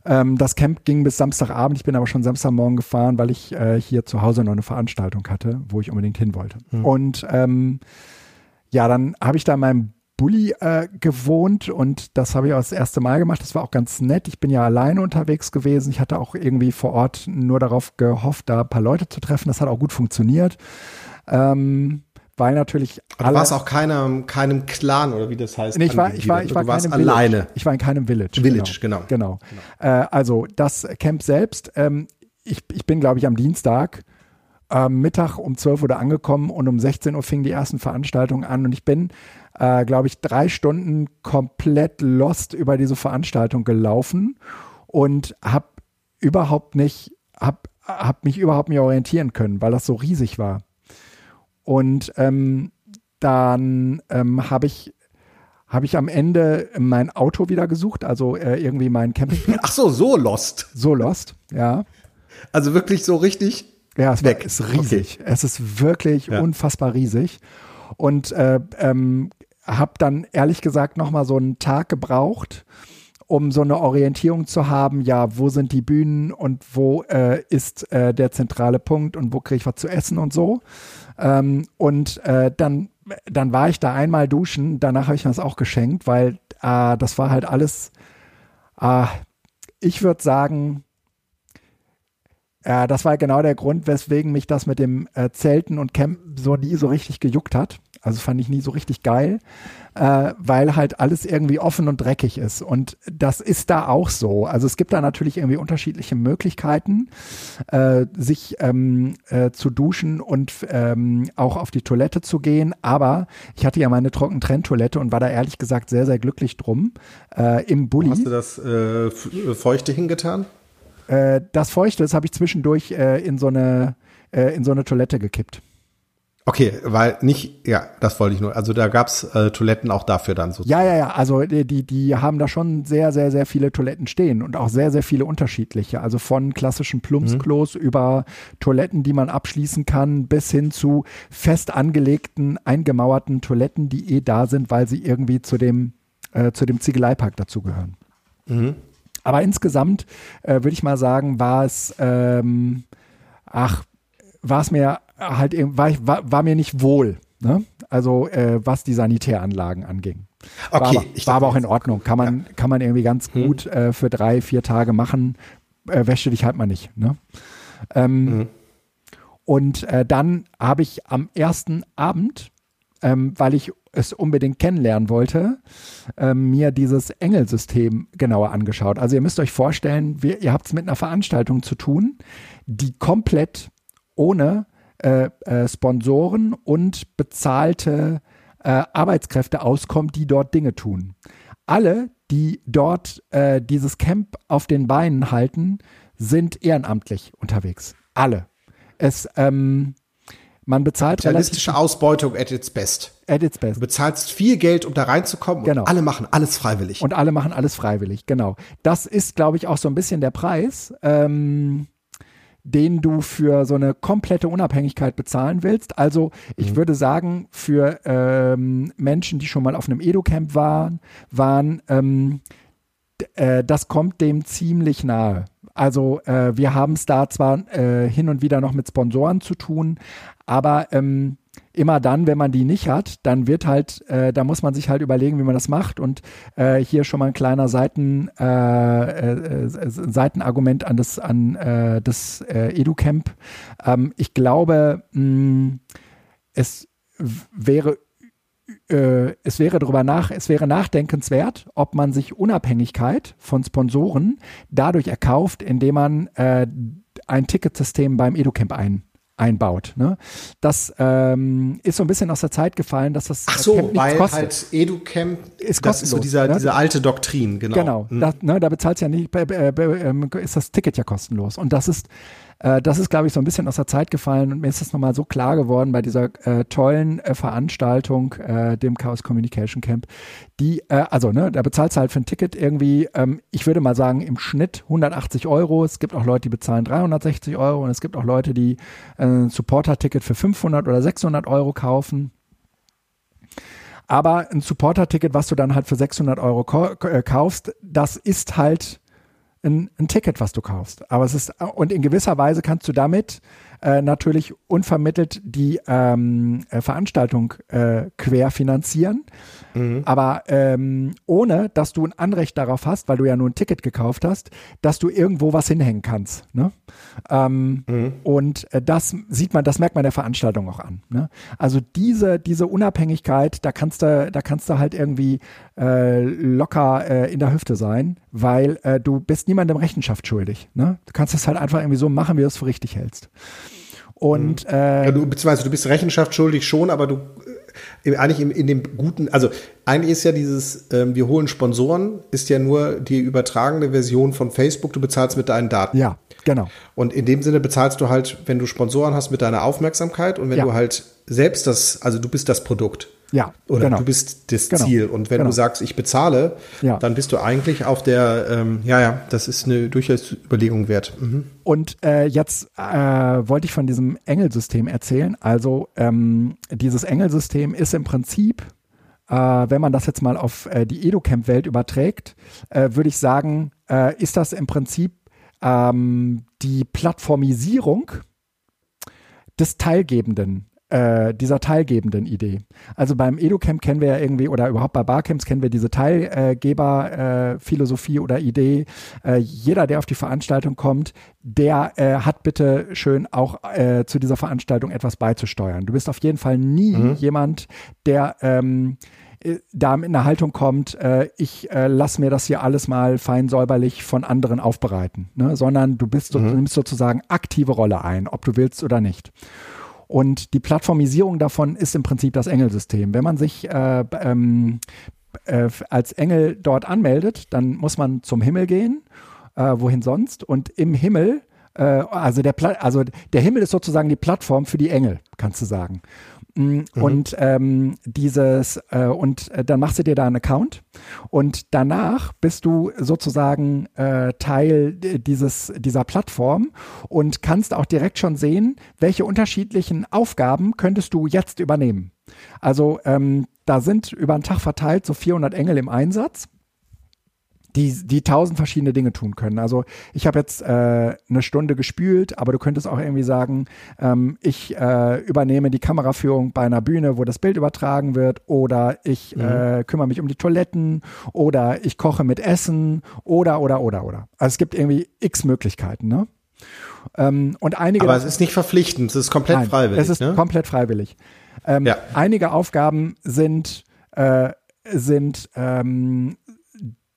Ähm, das Camp ging bis Samstagabend, ich bin aber schon Samstagmorgen gefahren, weil ich äh, hier zu Hause noch eine Veranstaltung hatte, wo ich unbedingt hin wollte. Mhm. Und ähm, ja, dann habe ich da in meinem Bulli äh, gewohnt und das habe ich auch das erste Mal gemacht. Das war auch ganz nett. Ich bin ja alleine unterwegs gewesen. Ich hatte auch irgendwie vor Ort nur darauf gehofft, da ein paar Leute zu treffen. Das hat auch gut funktioniert. Ähm, weil natürlich alle. Du warst auch keinem, keinem Clan oder wie das heißt. Nee, ich war, ich war, ich war, du warst alleine. Ich war in keinem Village. Village, genau. Genau. genau. Äh, also das Camp selbst, ähm, ich, ich bin, glaube ich, am Dienstag äh, Mittag um 12 Uhr angekommen und um 16 Uhr fingen die ersten Veranstaltungen an und ich bin, äh, glaube ich, drei Stunden komplett lost über diese Veranstaltung gelaufen und habe überhaupt nicht, habe hab mich überhaupt nicht orientieren können, weil das so riesig war. Und ähm, dann ähm, habe ich habe ich am Ende mein Auto wieder gesucht, also äh, irgendwie mein Campingplatz. Ach so, so lost. So lost, ja. Also wirklich so richtig ja, es weg. ist riesig. Okay. Es ist wirklich ja. unfassbar riesig. Und äh, ähm, habe dann ehrlich gesagt noch mal so einen Tag gebraucht, um so eine Orientierung zu haben, ja, wo sind die Bühnen und wo äh, ist äh, der zentrale Punkt und wo kriege ich was zu essen und so. Ähm, und äh, dann, dann war ich da einmal duschen, danach habe ich mir das auch geschenkt, weil äh, das war halt alles, äh, ich würde sagen, äh, das war genau der Grund, weswegen mich das mit dem äh, Zelten und Campen so nie so richtig gejuckt hat. Also fand ich nie so richtig geil, äh, weil halt alles irgendwie offen und dreckig ist. Und das ist da auch so. Also es gibt da natürlich irgendwie unterschiedliche Möglichkeiten, äh, sich ähm, äh, zu duschen und ähm, auch auf die Toilette zu gehen. Aber ich hatte ja meine Trockentrenntoilette und war da ehrlich gesagt sehr, sehr glücklich drum. Äh, Im Bulli. Hast du das äh, Feuchte hingetan? Äh, das Feuchte, das habe ich zwischendurch in so eine in so eine Toilette gekippt. Okay, weil nicht, ja, das wollte ich nur. Also da gab's äh, Toiletten auch dafür dann so. Ja, ja, ja. Also die, die haben da schon sehr, sehr, sehr viele Toiletten stehen und auch sehr, sehr viele unterschiedliche. Also von klassischen Plumpsklos mhm. über Toiletten, die man abschließen kann, bis hin zu fest angelegten, eingemauerten Toiletten, die eh da sind, weil sie irgendwie zu dem, äh, zu dem Ziegeleipark dazugehören. Mhm. Aber insgesamt äh, würde ich mal sagen, war es, ähm, ach, war es mir halt war, war, war mir nicht wohl. Ne? Also äh, was die Sanitäranlagen anging. Okay, war aber, war aber auch in Ordnung. Kann man, ja. kann man irgendwie ganz hm. gut äh, für drei, vier Tage machen. Äh, wäsche dich halt mal nicht. Ne? Ähm, mhm. Und äh, dann habe ich am ersten Abend, ähm, weil ich es unbedingt kennenlernen wollte, ähm, mir dieses Engelsystem genauer angeschaut. Also ihr müsst euch vorstellen, wir, ihr habt es mit einer Veranstaltung zu tun, die komplett ohne äh, äh, Sponsoren und bezahlte äh, Arbeitskräfte auskommt, die dort Dinge tun. Alle, die dort äh, dieses Camp auf den Beinen halten, sind ehrenamtlich unterwegs. Alle. Es, ähm, man bezahlt Realistische Ausbeutung at its best. At its best. Du bezahlst viel Geld, um da reinzukommen genau. und alle machen alles freiwillig. Und alle machen alles freiwillig, genau. Das ist, glaube ich, auch so ein bisschen der Preis. Ähm, den du für so eine komplette Unabhängigkeit bezahlen willst. Also ich mhm. würde sagen, für ähm, Menschen, die schon mal auf einem Edu-Camp waren, waren ähm, äh, das kommt dem ziemlich nahe. Also äh, wir haben es da zwar äh, hin und wieder noch mit Sponsoren zu tun, aber ähm, immer dann, wenn man die nicht hat, dann wird halt, äh, da muss man sich halt überlegen, wie man das macht. Und äh, hier schon mal ein kleiner Seiten, äh, äh Seitenargument an das, an äh, das äh, EduCamp. Ähm, ich glaube, mh, es wäre äh, es wäre darüber nach, es wäre nachdenkenswert, ob man sich Unabhängigkeit von Sponsoren dadurch erkauft, indem man äh, ein Ticketsystem beim EduCamp ein, einbaut. Ne? Das ähm, ist so ein bisschen aus der Zeit gefallen, dass das Ach so, Camp weil kostet. halt EduCamp ist das ist so dieser, ne? diese alte Doktrin, genau. Genau, hm. das, ne, da bezahlt ja nicht, äh, ist das Ticket ja kostenlos. Und das ist äh, das ist, glaube ich, so ein bisschen aus der Zeit gefallen und mir ist das nochmal so klar geworden bei dieser äh, tollen äh, Veranstaltung, äh, dem Chaos Communication Camp, die, äh, also, ne, da bezahlst du halt für ein Ticket irgendwie, ähm, ich würde mal sagen, im Schnitt 180 Euro. Es gibt auch Leute, die bezahlen 360 Euro und es gibt auch Leute, die äh, ein Supporter-Ticket für 500 oder 600 Euro kaufen. Aber ein Supporter-Ticket, was du dann halt für 600 Euro kaufst, das ist halt ein, ein Ticket, was du kaufst. Aber es ist, und in gewisser Weise kannst du damit äh, natürlich unvermittelt die ähm, äh, Veranstaltung äh, querfinanzieren, mhm. aber ähm, ohne, dass du ein Anrecht darauf hast, weil du ja nur ein Ticket gekauft hast, dass du irgendwo was hinhängen kannst. Ne? Ähm, mhm. Und äh, das sieht man, das merkt man der Veranstaltung auch an. Ne? Also diese, diese Unabhängigkeit, da kannst du, da kannst du halt irgendwie äh, locker äh, in der Hüfte sein, weil äh, du bist niemandem Rechenschaft schuldig. Ne? Du kannst es halt einfach irgendwie so machen, wie du es für richtig hältst. Und äh, ja, du, beziehungsweise du bist Rechenschaft schuldig schon, aber du äh, eigentlich in, in dem guten, also eigentlich ist ja dieses, ähm, wir holen Sponsoren, ist ja nur die übertragene Version von Facebook, du bezahlst mit deinen Daten. Ja, genau. Und in dem Sinne bezahlst du halt, wenn du Sponsoren hast, mit deiner Aufmerksamkeit und wenn ja. du halt selbst das, also du bist das Produkt. Ja, oder genau. du bist das genau. Ziel. Und wenn genau. du sagst, ich bezahle, ja. dann bist du eigentlich auf der, ähm, ja, ja, das ist eine durchaus Überlegung wert. Mhm. Und äh, jetzt äh, wollte ich von diesem Engelsystem erzählen. Also ähm, dieses Engelsystem ist im Prinzip, äh, wenn man das jetzt mal auf äh, die EduCamp-Welt überträgt, äh, würde ich sagen, äh, ist das im Prinzip ähm, die Plattformisierung des Teilgebenden äh, dieser teilgebenden Idee. Also beim EduCamp kennen wir ja irgendwie, oder überhaupt bei Barcamps kennen wir diese Teilgeber-Philosophie äh, oder Idee. Äh, jeder, der auf die Veranstaltung kommt, der äh, hat bitte schön auch äh, zu dieser Veranstaltung etwas beizusteuern. Du bist auf jeden Fall nie mhm. jemand, der ähm, äh, da in der Haltung kommt, äh, ich äh, lass mir das hier alles mal fein säuberlich von anderen aufbereiten, ne? sondern du bist mhm. nimmst sozusagen aktive Rolle ein, ob du willst oder nicht. Und die Plattformisierung davon ist im Prinzip das Engelsystem. Wenn man sich äh, ähm, äh, als Engel dort anmeldet, dann muss man zum Himmel gehen. Äh, wohin sonst? Und im Himmel, äh, also, der also der Himmel ist sozusagen die Plattform für die Engel, kannst du sagen. Mhm. Und ähm, dieses, äh, und äh, dann machst du dir da einen Account und danach bist du sozusagen äh, Teil dieses, dieser Plattform und kannst auch direkt schon sehen, welche unterschiedlichen Aufgaben könntest du jetzt übernehmen. Also ähm, da sind über den Tag verteilt so 400 Engel im Einsatz die, die tausend verschiedene Dinge tun können. Also ich habe jetzt äh, eine Stunde gespült, aber du könntest auch irgendwie sagen, ähm, ich äh, übernehme die Kameraführung bei einer Bühne, wo das Bild übertragen wird, oder ich mhm. äh, kümmere mich um die Toiletten, oder ich koche mit Essen, oder, oder, oder, oder. Also es gibt irgendwie x Möglichkeiten, ne? Ähm, und einige. Aber es ist nicht verpflichtend, es ist komplett nein, freiwillig. Es ist ne? komplett freiwillig. Ähm, ja. Einige Aufgaben sind, äh, sind ähm,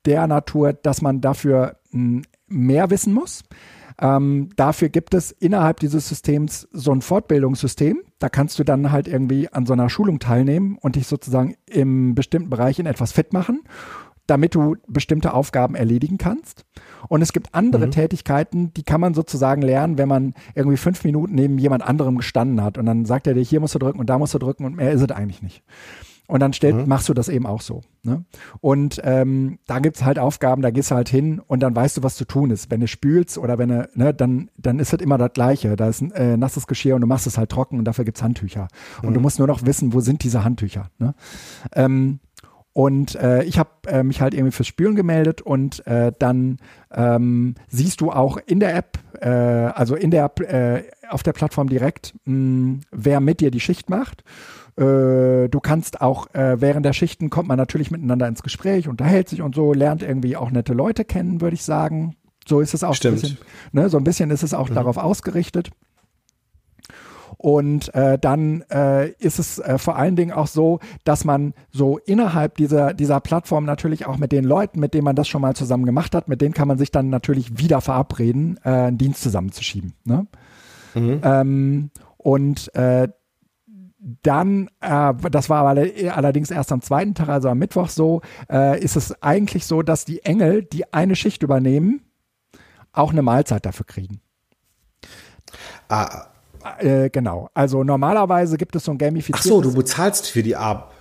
der Natur, dass man dafür hm, mehr wissen muss. Ähm, dafür gibt es innerhalb dieses Systems so ein Fortbildungssystem. Da kannst du dann halt irgendwie an so einer Schulung teilnehmen und dich sozusagen im bestimmten Bereich in etwas fit machen, damit du bestimmte Aufgaben erledigen kannst. Und es gibt andere mhm. Tätigkeiten, die kann man sozusagen lernen, wenn man irgendwie fünf Minuten neben jemand anderem gestanden hat. Und dann sagt er dir, hier musst du drücken und da musst du drücken und mehr ist es eigentlich nicht. Und dann stellt, mhm. machst du das eben auch so. Ne? Und ähm, da gibt's halt Aufgaben, da gehst du halt hin und dann weißt du, was zu tun ist. Wenn du spülst oder wenn du, ne, dann, dann ist das immer das Gleiche. Da ist ein äh, nasses Geschirr und du machst es halt trocken und dafür gibt's Handtücher. Mhm. Und du mhm. musst nur noch wissen, wo sind diese Handtücher. Ne? Ähm, und äh, ich habe äh, mich halt irgendwie fürs Spülen gemeldet und äh, dann ähm, siehst du auch in der App, äh, also in der äh, auf der Plattform direkt, mh, wer mit dir die Schicht macht. Äh, du kannst auch äh, während der Schichten kommt man natürlich miteinander ins Gespräch, unterhält sich und so, lernt irgendwie auch nette Leute kennen, würde ich sagen. So ist es auch Stimmt. ein bisschen, ne, so ein bisschen ist es auch mhm. darauf ausgerichtet. Und äh, dann äh, ist es äh, vor allen Dingen auch so, dass man so innerhalb dieser, dieser Plattform natürlich auch mit den Leuten, mit denen man das schon mal zusammen gemacht hat, mit denen kann man sich dann natürlich wieder verabreden, äh, einen Dienst zusammenzuschieben. Ne? Mhm. Ähm, und äh, dann, äh, das war allerdings erst am zweiten Tag, also am Mittwoch so, äh, ist es eigentlich so, dass die Engel, die eine Schicht übernehmen, auch eine Mahlzeit dafür kriegen. Ah. Äh, genau. Also normalerweise gibt es so ein gamifiziertes. Ach so, du bezahlst für die Ab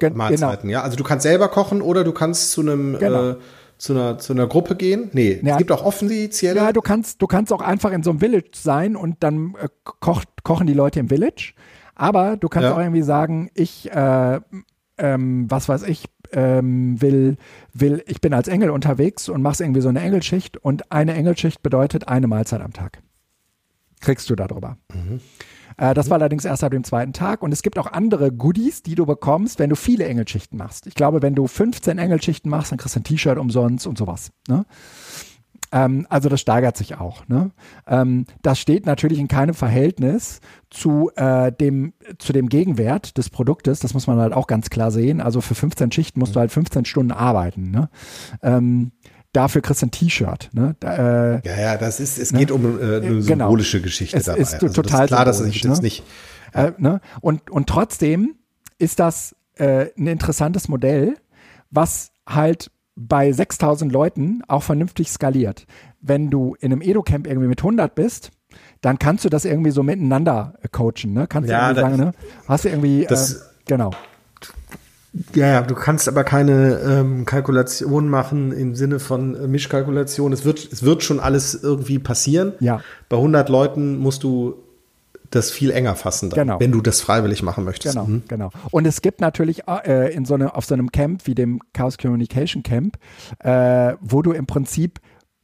Mahlzeiten, genau. ja? Also du kannst selber kochen oder du kannst zu einem genau. äh, zu einer, zu einer Gruppe gehen? Nee, ja. es gibt auch offizielle. Ja, du kannst, du kannst auch einfach in so einem Village sein und dann äh, kocht, kochen die Leute im Village. Aber du kannst ja. auch irgendwie sagen, ich, äh, ähm, was weiß ich, ähm, will, will, ich bin als Engel unterwegs und machst irgendwie so eine Engelschicht und eine Engelschicht bedeutet eine Mahlzeit am Tag. Kriegst du darüber. Mhm. Äh, das war allerdings erst ab dem zweiten Tag und es gibt auch andere Goodies, die du bekommst, wenn du viele Engelschichten machst. Ich glaube, wenn du 15 Engelschichten machst, dann kriegst du ein T-Shirt umsonst und sowas. Ne? Ähm, also das steigert sich auch. Ne? Ähm, das steht natürlich in keinem Verhältnis zu, äh, dem, zu dem Gegenwert des Produktes. Das muss man halt auch ganz klar sehen. Also für 15 Schichten musst du halt 15 Stunden arbeiten. Ne? Ähm, dafür kriegst du ein T-Shirt. Ne? äh, ja, ja, das ist, es ne? geht um äh, eine genau. symbolische genau. Geschichte es dabei. Ist also total das ist klar, dass es jetzt ne? nicht. Ja. Äh, ne? und, und trotzdem ist das äh, ein interessantes Modell, was halt bei 6000 Leuten auch vernünftig skaliert. Wenn du in einem Edo-Camp irgendwie mit 100 bist, dann kannst du das irgendwie so miteinander coachen. Ne? Kannst ja, du irgendwie sagen, ne? hast du irgendwie, das, äh, genau. Ja, ja, du kannst aber keine ähm, Kalkulation machen im Sinne von äh, Mischkalkulation. Es wird, es wird schon alles irgendwie passieren. Ja. Bei 100 Leuten musst du das viel enger fassen, dann, genau. wenn du das freiwillig machen möchtest. Genau, mhm. genau. Und es gibt natürlich äh, in so eine, auf so einem Camp wie dem Chaos Communication Camp, äh, wo du im Prinzip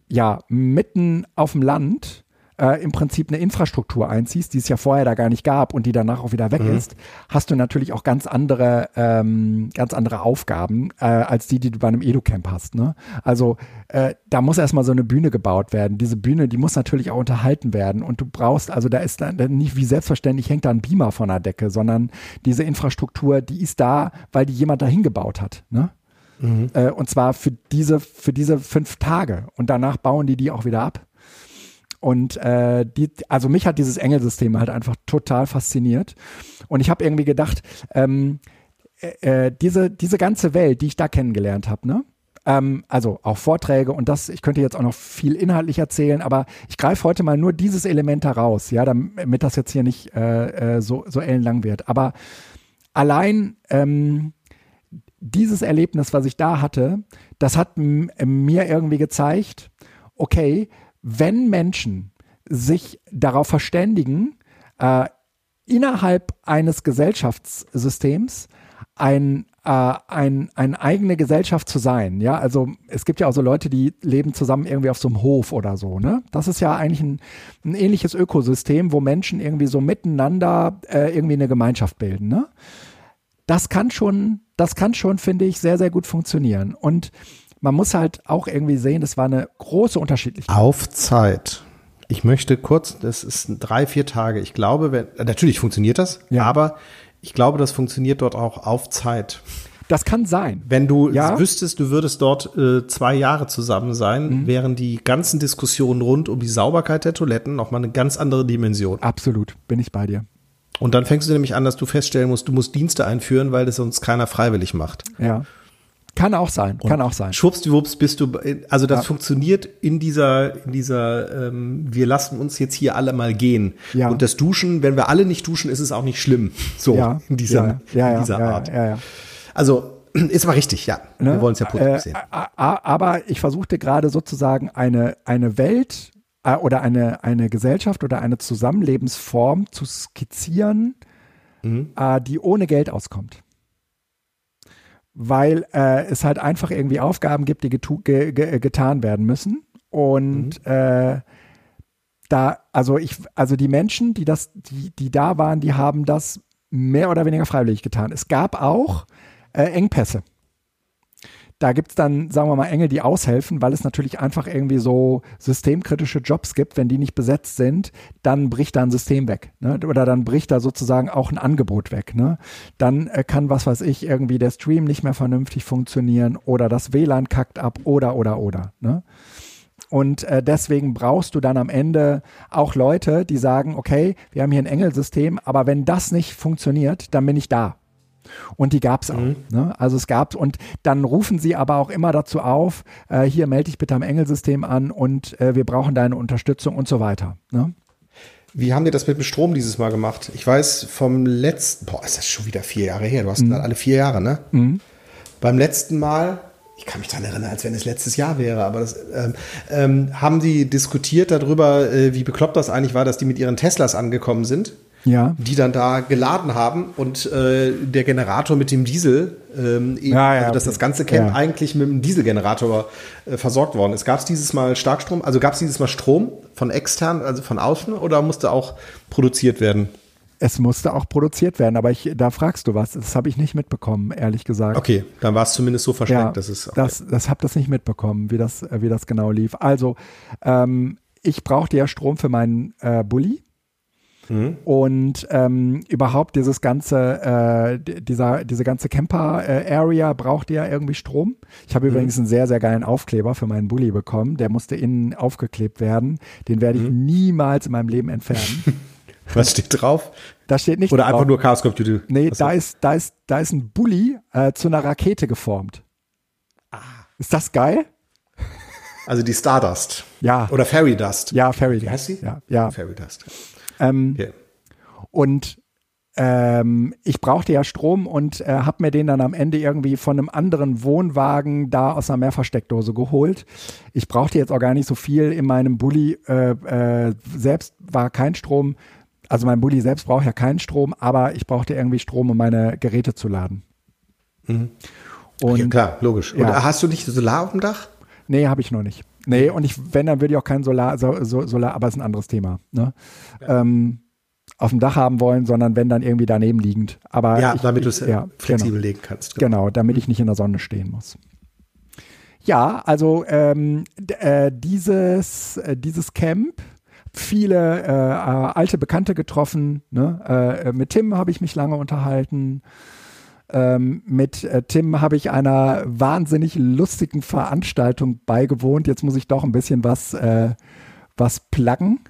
ja mitten auf dem Land äh, im Prinzip eine Infrastruktur einziehst, die es ja vorher da gar nicht gab und die danach auch wieder weg mhm. ist, hast du natürlich auch ganz andere, ähm, ganz andere Aufgaben äh, als die, die du bei einem Edu-Camp hast. Ne? Also äh, da muss erstmal so eine Bühne gebaut werden. Diese Bühne, die muss natürlich auch unterhalten werden und du brauchst, also da ist dann nicht wie selbstverständlich hängt da ein Beamer von der Decke, sondern diese Infrastruktur, die ist da, weil die jemand dahin gebaut hat. Ne? Mhm. Äh, und zwar für diese, für diese fünf Tage. Und danach bauen die die auch wieder ab. Und äh, die, also mich hat dieses Engelsystem halt einfach total fasziniert. Und ich habe irgendwie gedacht, ähm, äh, äh, diese, diese ganze Welt, die ich da kennengelernt habe, ne? Ähm, also auch Vorträge und das, ich könnte jetzt auch noch viel inhaltlich erzählen, aber ich greife heute mal nur dieses Element heraus, ja, damit das jetzt hier nicht äh, äh so, so ellenlang wird. Aber allein ähm, dieses Erlebnis, was ich da hatte, das hat mir irgendwie gezeigt, okay, wenn Menschen sich darauf verständigen, äh, innerhalb eines Gesellschaftssystems ein, äh, ein, eine eigene Gesellschaft zu sein. Ja, also es gibt ja auch so Leute, die leben zusammen irgendwie auf so einem Hof oder so. Ne? Das ist ja eigentlich ein, ein ähnliches Ökosystem, wo Menschen irgendwie so miteinander äh, irgendwie eine Gemeinschaft bilden. Ne? Das kann schon, das kann schon, finde ich, sehr, sehr gut funktionieren. Und man muss halt auch irgendwie sehen, das war eine große Unterschiedlichkeit. Auf Zeit. Ich möchte kurz, das ist drei, vier Tage. Ich glaube, wenn, natürlich funktioniert das, ja. aber ich glaube, das funktioniert dort auch auf Zeit. Das kann sein. Wenn du ja? wüsstest, du würdest dort äh, zwei Jahre zusammen sein, mhm. wären die ganzen Diskussionen rund um die Sauberkeit der Toiletten nochmal eine ganz andere Dimension. Absolut, bin ich bei dir. Und dann fängst du nämlich an, dass du feststellen musst, du musst Dienste einführen, weil das sonst keiner freiwillig macht. Ja. Kann auch sein, und kann auch sein. Schwuppsdiwupps bist du, also das ja. funktioniert in dieser, in dieser, ähm, wir lassen uns jetzt hier alle mal gehen. Ja. Und das Duschen, wenn wir alle nicht duschen, ist es auch nicht schlimm. So, ja. in dieser, ja. in dieser Art. Also, [clears throat] ist mal richtig, ja. Ne? Wir wollen es ja positiv äh, sehen. Aber ich versuchte gerade sozusagen eine, eine Welt äh, oder eine, eine Gesellschaft oder eine Zusammenlebensform zu skizzieren, mhm. äh, die ohne Geld auskommt weil äh, es halt einfach irgendwie Aufgaben gibt, die getu ge ge getan werden müssen. Und mhm. äh, da, also ich, also die Menschen, die das, die, die da waren, die haben das mehr oder weniger freiwillig getan. Es gab auch äh, Engpässe. Da gibt es dann, sagen wir mal, Engel, die aushelfen, weil es natürlich einfach irgendwie so systemkritische Jobs gibt. Wenn die nicht besetzt sind, dann bricht da ein System weg. Ne? Oder dann bricht da sozusagen auch ein Angebot weg. Ne? Dann äh, kann, was weiß ich, irgendwie der Stream nicht mehr vernünftig funktionieren oder das WLAN kackt ab oder, oder, oder. Ne? Und äh, deswegen brauchst du dann am Ende auch Leute, die sagen, okay, wir haben hier ein Engelsystem, aber wenn das nicht funktioniert, dann bin ich da. Und die gab es auch. Mhm. Ne? Also es gab und dann rufen sie aber auch immer dazu auf, äh, hier melde dich bitte am Engelsystem an und äh, wir brauchen deine Unterstützung und so weiter. Ne? Wie haben die das mit dem Strom dieses Mal gemacht? Ich weiß vom letzten, boah, ist das schon wieder vier Jahre her. Du hast mhm. alle vier Jahre, ne? Mhm. Beim letzten Mal, ich kann mich daran erinnern, als wenn es letztes Jahr wäre, aber das ähm, ähm, haben die diskutiert darüber, äh, wie bekloppt das eigentlich war, dass die mit ihren Teslas angekommen sind ja. die dann da geladen haben und äh, der Generator mit dem Diesel, ähm, eben, ja, ja, also dass okay. das ganze Camp ja. eigentlich mit einem Dieselgenerator äh, versorgt worden ist. Gab es dieses Mal Starkstrom, also gab es dieses Mal Strom von extern, also von außen oder musste auch produziert werden? Es musste auch produziert werden, aber ich, da fragst du was. Das habe ich nicht mitbekommen, ehrlich gesagt. Okay, dann war es zumindest so versteckt, ja, dass es. Okay. Das, das habe das nicht mitbekommen, wie das, wie das genau lief. Also, ähm, ich brauchte ja Strom für meinen äh, Bulli. Mhm. Und ähm, überhaupt dieses ganze, äh, dieser, diese ganze Camper-Area äh, braucht ja irgendwie Strom. Ich habe mhm. übrigens einen sehr, sehr geilen Aufkleber für meinen Bulli bekommen. Der musste innen aufgeklebt werden. Den werde ich mhm. niemals in meinem Leben entfernen. [laughs] Was steht drauf? Da steht nicht Oder drauf. einfach nur Chaos Computer. Nee, da ist, da, ist, da ist ein Bulli äh, zu einer Rakete geformt. Ah. Ist das geil? Also die Stardust. Ja. Oder Fairy Dust. Ja, Fairy Dust. Wie heißt sie? Ja, ja. Fairy Dust. Ähm, yeah. Und ähm, ich brauchte ja Strom und äh, habe mir den dann am Ende irgendwie von einem anderen Wohnwagen da aus einer Mehrversteckdose geholt. Ich brauchte jetzt auch gar nicht so viel in meinem Bulli. Äh, äh, selbst war kein Strom. Also mein Bulli selbst braucht ja keinen Strom, aber ich brauchte irgendwie Strom, um meine Geräte zu laden. Mhm. Und, ja, klar, logisch. Und ja. hast du nicht Solar auf dem Dach? Nee, habe ich noch nicht. Nee, und ich, wenn, dann würde ich auch kein Solar, so, so, Solar, aber es ist ein anderes Thema. Ne? Ja. Ähm, auf dem Dach haben wollen, sondern wenn dann irgendwie daneben liegend. Aber ja, ich, damit du es ja, flexibel genau. legen kannst. Genau. genau, damit ich nicht in der Sonne stehen muss. Ja, also ähm, äh, dieses, äh, dieses Camp, viele äh, alte Bekannte getroffen. Ne? Äh, mit Tim habe ich mich lange unterhalten. Ähm, mit äh, Tim habe ich einer wahnsinnig lustigen Veranstaltung beigewohnt. Jetzt muss ich doch ein bisschen was, äh, was pluggen.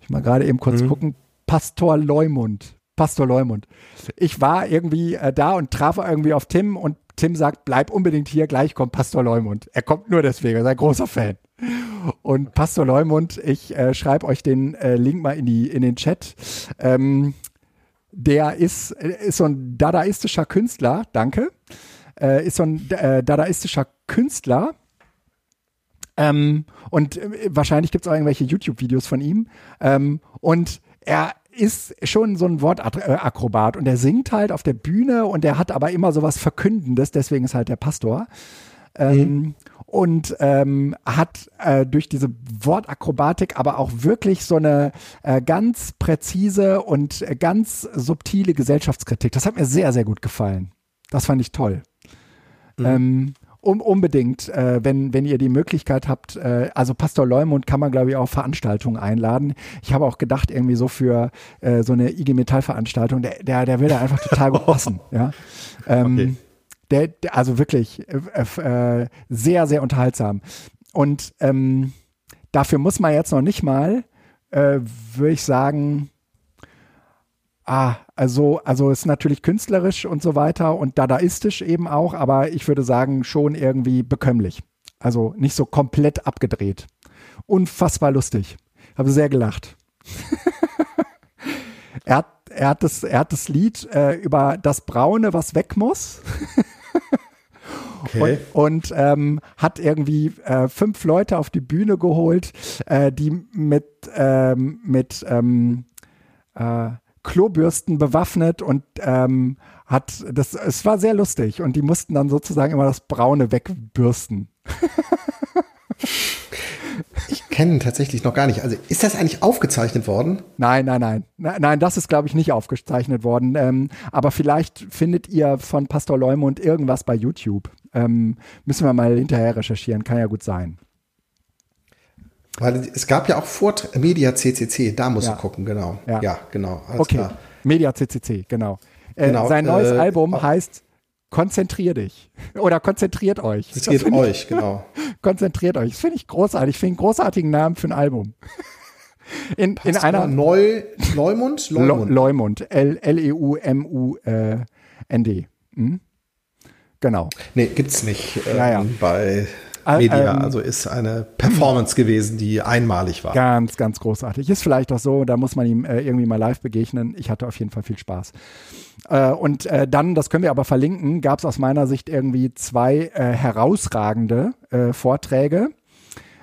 Ich mal gerade eben kurz mhm. gucken. Pastor Leumund. Pastor Leumund. Ich war irgendwie äh, da und traf irgendwie auf Tim und Tim sagt, bleib unbedingt hier, gleich kommt Pastor Leumund. Er kommt nur deswegen, er ist ein großer Fan. Und Pastor Leumund, ich äh, schreibe euch den äh, Link mal in, die, in den Chat. Ähm, der ist, äh, ist so ein dadaistischer Künstler, danke, äh, ist so ein äh, dadaistischer Künstler. Ähm, und äh, wahrscheinlich gibt es auch irgendwelche YouTube-Videos von ihm. Ähm, und er ist schon so ein Wortakrobat und er singt halt auf der Bühne und er hat aber immer so was Verkündendes, deswegen ist halt der Pastor. Ähm, mhm und ähm, hat äh, durch diese Wortakrobatik aber auch wirklich so eine äh, ganz präzise und äh, ganz subtile Gesellschaftskritik. Das hat mir sehr, sehr gut gefallen. Das fand ich toll. Mhm. Ähm, um, unbedingt, äh, wenn, wenn ihr die Möglichkeit habt, äh, also Pastor Leumund kann man, glaube ich, auch Veranstaltungen einladen. Ich habe auch gedacht, irgendwie so für äh, so eine IG Metall-Veranstaltung, der, der, der will da einfach total gut [laughs] passen. ja? Ähm, okay. Der, der also wirklich äh, äh, sehr, sehr unterhaltsam. Und ähm, dafür muss man jetzt noch nicht mal, äh, würde ich sagen, ah, also, also ist natürlich künstlerisch und so weiter und dadaistisch eben auch, aber ich würde sagen, schon irgendwie bekömmlich. Also nicht so komplett abgedreht. Unfassbar lustig. Habe sehr gelacht. [laughs] er, hat, er, hat das, er hat das Lied äh, über das Braune, was weg muss. [laughs] [laughs] Okay. Und, und ähm, hat irgendwie äh, fünf Leute auf die Bühne geholt, äh, die mit, ähm, mit ähm, äh, Klobürsten bewaffnet und ähm, hat das, es war sehr lustig und die mussten dann sozusagen immer das Braune wegbürsten. [laughs] ich kenne tatsächlich noch gar nicht. Also ist das eigentlich aufgezeichnet worden? Nein, nein, nein. Nein, das ist, glaube ich, nicht aufgezeichnet worden. Ähm, aber vielleicht findet ihr von Pastor Leumund irgendwas bei YouTube. Ähm, müssen wir mal hinterher recherchieren, kann ja gut sein. Weil es gab ja auch vor Media CCC, da musst Ja. du gucken, genau. Ja. Ja, genau. Okay, klar. Media CCC, genau. Äh, Genau, sein neues äh, Album auch- heißt Konzentrier dich [laughs] oder konzentriert euch. Geht find ich- euch, genau. [laughs] Konzentriert euch. Das finde ich großartig. Ich finde einen großartigen Namen für ein Album. [laughs] In, in einer Neu, Leumund. Leumund. L- L-E-U-M-U-N-D. Hm? Genau. Nee, gibt's nicht ähm, Ja, ja. bei Media. ähm, also ist eine Performance gewesen, die einmalig war. Ganz, ganz großartig. Ist vielleicht auch so, da muss man ihm äh, irgendwie mal live begegnen. Ich hatte auf jeden Fall viel Spaß. Äh, und äh, dann, das können wir aber verlinken, gab es aus meiner Sicht irgendwie zwei äh, herausragende äh, Vorträge.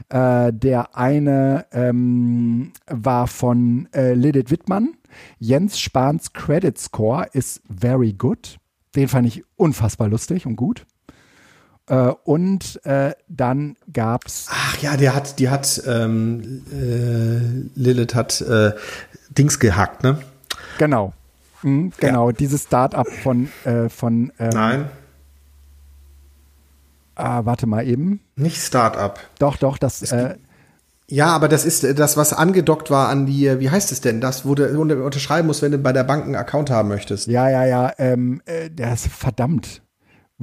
Äh, der eine ähm, war von äh, Lilith Wittmann. Jens Spahns Credit Score ist very good. Den fand ich unfassbar lustig und gut. Äh, und äh, dann gab's Ach ja, der hat, die hat, ähm, äh, Lilith hat äh, Dings gehackt, ne? Genau. Mhm, genau, dieses Start-up von, äh, von ähm, Nein, ah, warte mal eben. nicht Startup. Doch, doch, das, äh, Ja, aber das ist das, was angedockt war an die, wie heißt es denn? Das, wo du unter- unterschreiben musst, wenn du bei der Bank einen Account haben möchtest. ja, ja, ja, ähm, äh, das verdammt.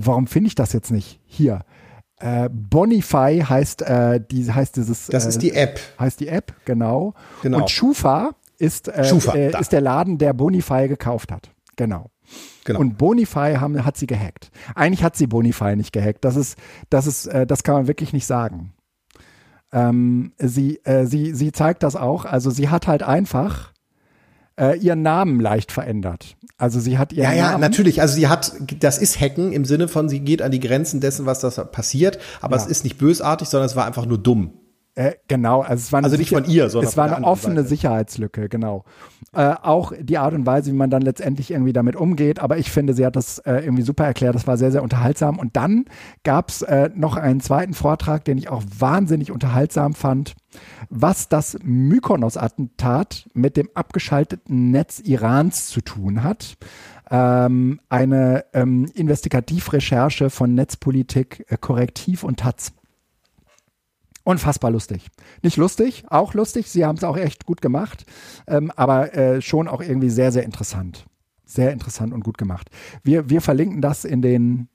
Warum finde ich das jetzt nicht? Hier. Äh, Bonify heißt, äh, die, heißt dieses. Das äh, ist die App. Heißt die App, genau. Genau. Und Schufa ist, äh, Schufa, äh, ist der Laden, der Bonify gekauft hat. Genau. Genau. Und Bonify haben, hat sie gehackt. Eigentlich hat sie Bonify nicht gehackt. Das ist, das ist, äh, das kann man wirklich nicht sagen. Ähm, sie, äh, sie, sie zeigt das auch. Also sie hat halt einfach äh, ihren Namen leicht verändert. Also sie hat ihren ja, ja, Namen. natürlich. Also sie hat, das ist Hacken im Sinne von, sie geht an die Grenzen dessen, was das passiert. Aber Ja. es ist nicht bösartig, sondern es war einfach nur dumm. Äh, genau, also es war eine, Also nicht von ihr, sondern es war eine offene Seite. Sicherheitslücke, genau. Äh, auch die Art und Weise, wie man dann letztendlich irgendwie damit umgeht, aber ich finde, sie hat das äh, irgendwie super erklärt, das war sehr, sehr unterhaltsam. Und dann gab es äh, noch einen zweiten Vortrag, den ich auch wahnsinnig unterhaltsam fand, was das Mykonos-Attentat mit dem abgeschalteten Netz Irans zu tun hat. Ähm, eine ähm, Investigativrecherche von Netzpolitik, äh, Korrektiv und Taz. Unfassbar lustig. Nicht lustig, auch lustig. Sie haben es auch echt gut gemacht, ähm, aber äh, schon auch irgendwie sehr, sehr interessant. Sehr interessant und gut gemacht. Wir, wir verlinken das in den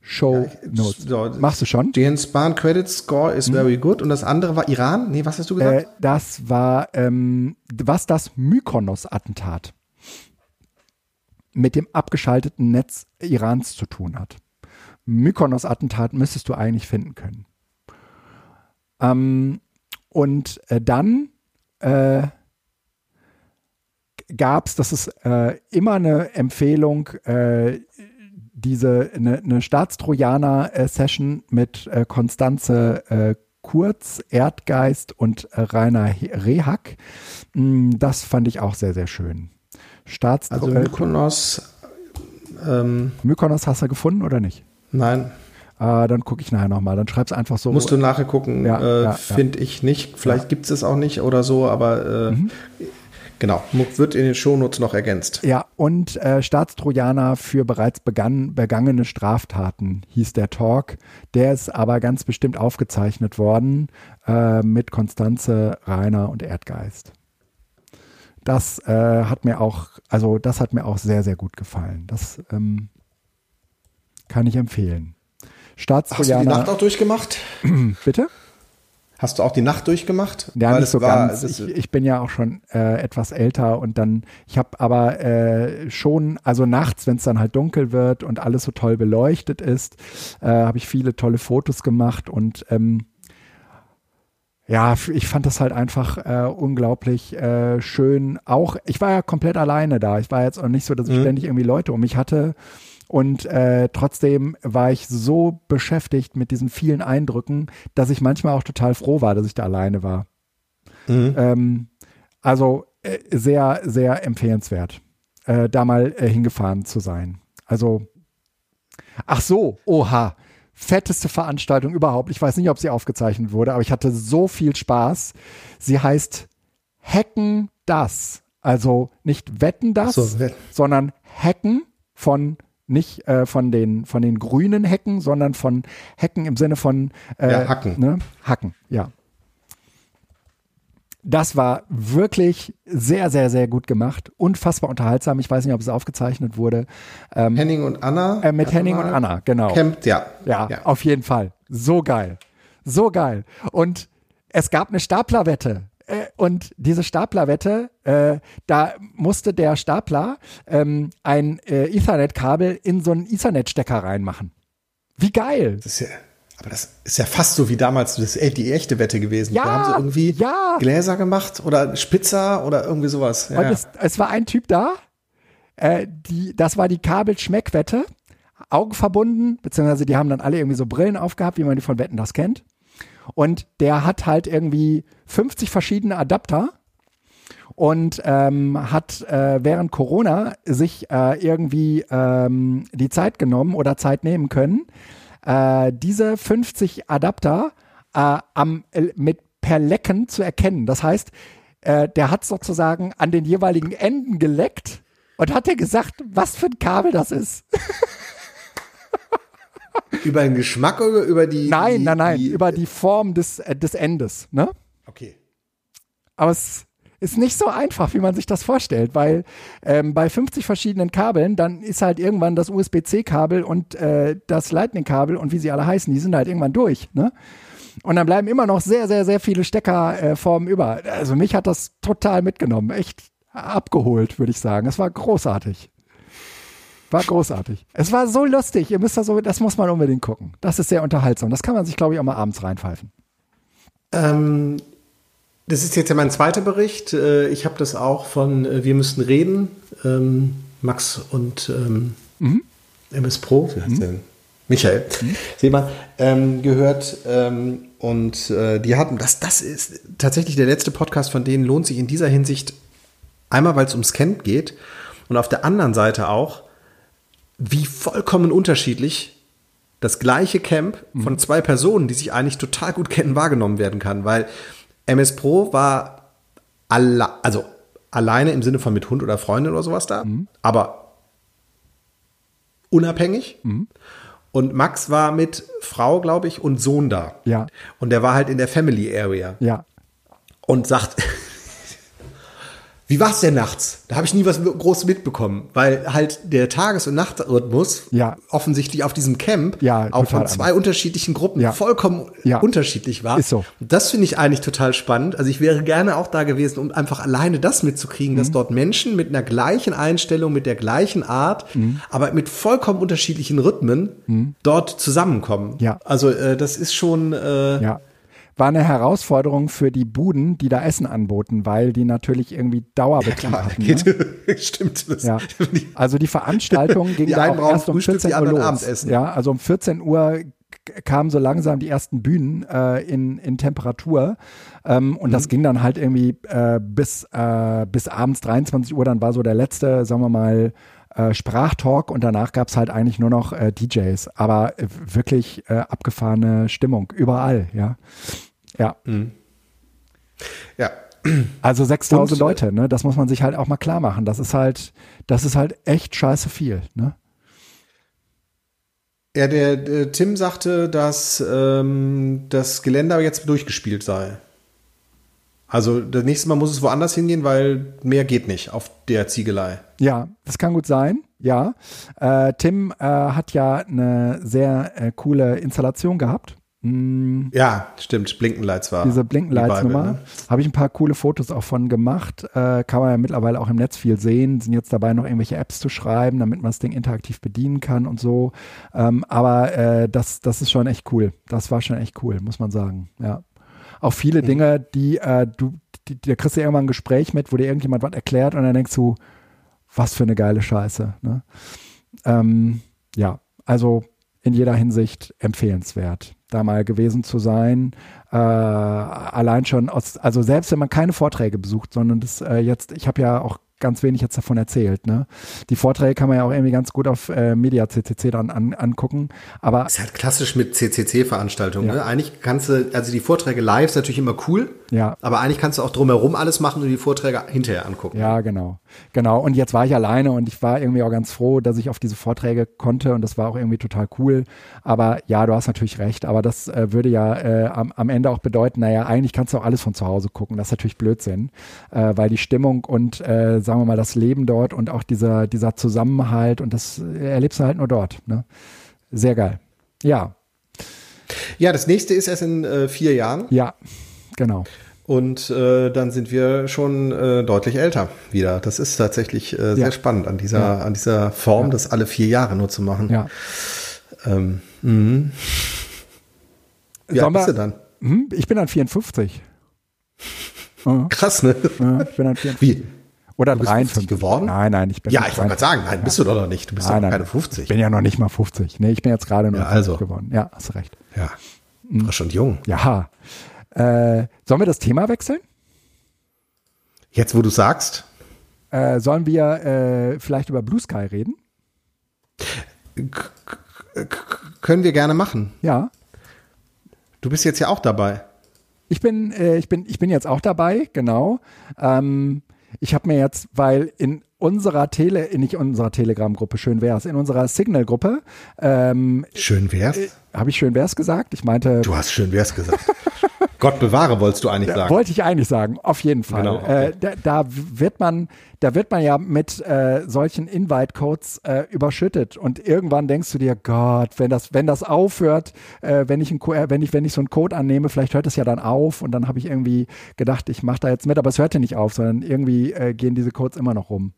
Show Notes. so, Machst du schon? Den Span Credit Score is very good. Und das andere war Iran? Nee, was hast du gesagt? Äh, das war, ähm, was das Mykonos-Attentat mit dem abgeschalteten Netz Irans zu tun hat. Mykonos-Attentat müsstest du eigentlich finden können. Ähm, und äh, dann äh, gab es, das ist äh, immer eine Empfehlung, äh, diese eine, eine Staatstrojaner-Session mit äh, Konstanze äh, Kurz, Erdgeist und äh, Rainer Rehack. Mm, Das fand ich auch sehr, sehr schön. Staatstro also äh, Mykonos, ähm, Mykonos hast du gefunden oder nicht? nein, Äh, dann gucke ich nachher nochmal. Dann schreib's einfach so. musst du nachher gucken. Ja, äh, ja, ja. Finde ich nicht. Vielleicht gibt es es auch nicht oder so, aber äh, Mhm. genau, wird in den Shownotes noch ergänzt. Ja, und äh, Staatstrojaner für bereits begann, begangene Straftaten hieß der Talk. Der ist aber ganz bestimmt aufgezeichnet worden äh, mit Konstanze, Rainer und Erdgeist. Das äh, hat mir auch, also das hat mir auch sehr, sehr gut gefallen. Das ähm, kann ich empfehlen. Hast du die Nacht Staatstrojaner, auch durchgemacht? [clears throat] bitte? Hast du auch die Nacht durchgemacht? Ja, Weil nicht so war- ganz. Ich, ich bin ja auch schon äh, etwas älter und dann, ich habe aber äh, schon, also nachts, wenn es dann halt dunkel wird und alles so toll beleuchtet ist, äh, habe ich viele tolle Fotos gemacht und ähm, ja, ich fand das halt einfach äh, unglaublich äh, schön. Auch, ich war ja komplett alleine da. Ich war jetzt auch nicht so, dass ich Mhm. ständig irgendwie Leute um mich hatte. Und äh, trotzdem war ich so beschäftigt mit diesen vielen Eindrücken, dass ich manchmal auch total froh war, dass ich da alleine war. Mhm. Ähm, also äh, sehr, sehr empfehlenswert, äh, da mal äh, hingefahren zu sein. Also, ach so, oha, fetteste Veranstaltung überhaupt. Ich weiß nicht, ob sie aufgezeichnet wurde, aber ich hatte so viel Spaß. Sie heißt Hacken das. Also nicht wetten das, so, sondern Hacken von Nicht äh, von, den, von den grünen Hecken, sondern von Hecken im Sinne von äh, Ja, Hacken. Ne? Hacken, ja. Das war wirklich sehr, sehr, sehr gut gemacht. Unfassbar unterhaltsam. Ich weiß nicht, ob es aufgezeichnet wurde. Ähm, Henning und Anna. äh, mit Henning und Anna, genau. Camp, ja. Ja, auf jeden Fall. So geil. So geil. Und es gab eine Staplerwette. Äh, Und diese Staplerwette, äh, da musste der Stapler ähm, ein äh, Ethernet-Kabel in so einen Ethernet-Stecker reinmachen. Wie geil. Das ist ja, aber das ist ja fast so wie damals das, die echte Wette gewesen. Ja, da haben sie irgendwie ja. Gläser gemacht oder Spitzer oder irgendwie sowas. Ja, Und es, es war ein Typ da, äh, die, das war die Kabelschmeckwette, Augen verbunden, beziehungsweise die haben dann alle irgendwie so Brillen aufgehabt, wie man die von Wetten das kennt. Und der hat halt irgendwie 50 verschiedene Adapter und ähm, hat äh, während Corona sich äh, irgendwie ähm, die Zeit genommen oder Zeit nehmen können, äh, diese 50 Adapter äh, am, äh, mit per Lecken zu erkennen. Das heißt, äh, der hat sozusagen an den jeweiligen Enden geleckt und hat dir gesagt, was für ein Kabel das ist. [laughs] [laughs] Über den Geschmack oder über die. Nein, die, nein, nein, die, über die Form des, äh, des Endes. Ne? Okay. Aber es ist nicht so einfach, wie man sich das vorstellt, weil ähm, bei 50 verschiedenen Kabeln, dann ist halt irgendwann das USB-C-Kabel und äh, das Lightning-Kabel und wie sie alle heißen, die sind halt irgendwann durch. Ne? Und dann bleiben immer noch sehr, sehr, sehr viele Steckerformen über. Also mich hat das total mitgenommen. Echt abgeholt, würde ich sagen. Es war großartig. War großartig. Es war so lustig. Ihr müsst das so, das muss man unbedingt gucken. Das ist sehr unterhaltsam. Das kann man sich, glaube ich, auch mal abends reinpfeifen. Ähm, das ist jetzt ja mein zweiter Bericht. Äh, Ich habe das auch von äh, Wir müssen reden. Ähm, Max und ähm, MS Pro, wie heißt der denn? Michael, seht mal, ähm, gehört ähm, und äh, die hatten, das, das ist tatsächlich der letzte Podcast von denen, lohnt sich in dieser Hinsicht einmal, weil es ums Camp geht und auf der anderen Seite auch, wie vollkommen unterschiedlich das gleiche Camp von zwei Personen, die sich eigentlich total gut kennen, wahrgenommen werden kann. Weil MS Pro war alle, also alleine im Sinne von mit Hund oder Freundin oder sowas da, aber unabhängig. Und Max war mit Frau, glaube ich, und Sohn da. Ja. Und der war halt in der Family Area Ja. und sagt, wie war's denn nachts? Da habe ich nie was groß mitbekommen, weil halt der Tages- und Nachtrhythmus Ja. offensichtlich auf diesem Camp Ja, auch von zwei unterschiedlichen Gruppen Ja. vollkommen unterschiedlich war. Ist so. Und das finde ich eigentlich total spannend. Also ich wäre gerne auch da gewesen, um einfach alleine das mitzukriegen, Mhm. dass dort Menschen mit einer gleichen Einstellung, mit der gleichen Art, Mhm. aber mit vollkommen unterschiedlichen Rhythmen dort zusammenkommen. Ja. Also äh, das ist schon äh, Ja. War eine Herausforderung für die Buden, die da Essen anboten, weil die natürlich irgendwie Dauerbetrieb klar, hatten. Ne? [laughs] stimmt. Das, Ja. [laughs] Also die Veranstaltung ging Die einen auch erst um Frühstück, 14 die Uhr los. Abendessen. Ja, also um 14 Uhr kamen so langsam die ersten Bühnen äh, in, in Temperatur. Ähm, und Mhm. das ging dann halt irgendwie äh, bis, äh, bis abends 23 Uhr. Dann war so der letzte, sagen wir mal, äh, Sprachtalk und danach gab es halt eigentlich nur noch äh, DJs. Aber äh, wirklich äh, abgefahrene Stimmung überall, ja. Ja. ja. Also 6000 Und, äh, Leute, ne? Das muss man sich halt auch mal klar machen. Das ist halt, das ist halt echt scheiße viel, ne? Ja, der, der Tim sagte, dass ähm, das Gelände jetzt durchgespielt sei. Also das nächste Mal muss es woanders hingehen, weil mehr geht nicht auf der Ziegelei. Ja, das kann gut sein. Ja, äh, Tim äh, hat ja eine sehr äh, coole Installation gehabt. Mm, Ja, stimmt. Blinkenlights war. diese die Blinkenlights-Nummer. Bible, ne? Habe ich ein paar coole Fotos auch von gemacht. Äh, kann man ja mittlerweile auch im Netz viel sehen. Sind jetzt dabei, noch irgendwelche Apps zu schreiben, damit man das Ding interaktiv bedienen kann und so. Ähm, aber äh, das, das ist schon echt cool. Das war schon echt cool, muss man sagen. Ja. Auch viele Mhm. Dinge, die äh, du, die, da kriegst du irgendwann ein Gespräch mit, wo dir irgendjemand was erklärt und dann denkst du, was für eine geile Scheiße. Ne? Ähm, ja, also in jeder Hinsicht empfehlenswert, da mal gewesen zu sein. Äh, allein schon aus, also selbst wenn man keine Vorträge besucht, sondern das äh, jetzt, ich habe ja auch ganz wenig jetzt davon erzählt. Ne? Die Vorträge kann man ja auch irgendwie ganz gut auf äh, Media CCC dann an, angucken. Aber Ist halt klassisch mit CCC-Veranstaltungen. Ja. Ne? Eigentlich kannst du, also die Vorträge live ist natürlich immer cool, Ja. Aber eigentlich kannst du auch drumherum alles machen und die Vorträge hinterher angucken. Ja, genau. Genau. Und jetzt war ich alleine und ich war irgendwie auch ganz froh, dass ich auf diese Vorträge konnte und das war auch irgendwie total cool. Aber ja, du hast natürlich recht. Aber das äh, würde ja äh, am, am Ende auch bedeuten, naja, eigentlich kannst du auch alles von zu Hause gucken. Das ist natürlich Blödsinn, äh, weil die Stimmung und äh, sagen wir mal das Leben dort und auch dieser, dieser Zusammenhalt und das erlebst du halt nur dort. Ne? Sehr geil. Ja. Ja, das nächste ist erst in äh, vier Jahren. Ja, genau. Und äh, dann sind wir schon äh, deutlich älter wieder. Das ist tatsächlich äh, sehr Ja. spannend an dieser, Ja. an dieser Form, das alle vier Jahre nur zu machen. Ja. Ähm, mhm. Wie alt bist du dann? Hm, ich bin dann 54. [laughs] Ja, Krass, ne? ja, ich bin dann 54. Wie? Oder bist 53 50 geworden? Nein, nein, ich bin Ja, ich wollte gerade sagen, nein, bist du doch noch nicht. Du bist Nein, doch nein, keine 50. Ich bin ja noch nicht mal 50. Nee, ich bin jetzt gerade nur Ja, 50 also. geworden. Ja, hast recht. Ja, Mhm. frisch und jung. Ja. Äh, sollen wir das Thema wechseln? Jetzt, wo du sagst, Äh, sollen wir äh, vielleicht über Blue Sky reden? können wir gerne machen. Ja. Du bist jetzt ja auch dabei. Ich bin, äh, ich bin, ich bin jetzt auch dabei, genau. Ähm, ich habe mir jetzt, weil in unserer Tele, nicht unserer Telegram-Gruppe, schön wär's, in unserer Signal-Gruppe, ähm, Schön wär's. habe ich schön wär's gesagt? Ich meinte, Du hast schön wär's gesagt. [laughs] Gott bewahre, wolltest du eigentlich sagen. Wollte ich eigentlich sagen, auf jeden Fall. Genau, okay. äh, da, da wird man, da wird man ja mit äh, solchen Invite-Codes äh, überschüttet und irgendwann denkst du dir, Gott, wenn das, wenn das aufhört, äh, wenn ich ein, äh, wenn ich, wenn ich so einen Code annehme, vielleicht hört es ja dann auf und dann habe ich irgendwie gedacht, ich mache da jetzt mit, aber es hört ja nicht auf, sondern irgendwie äh, gehen diese Codes immer noch rum.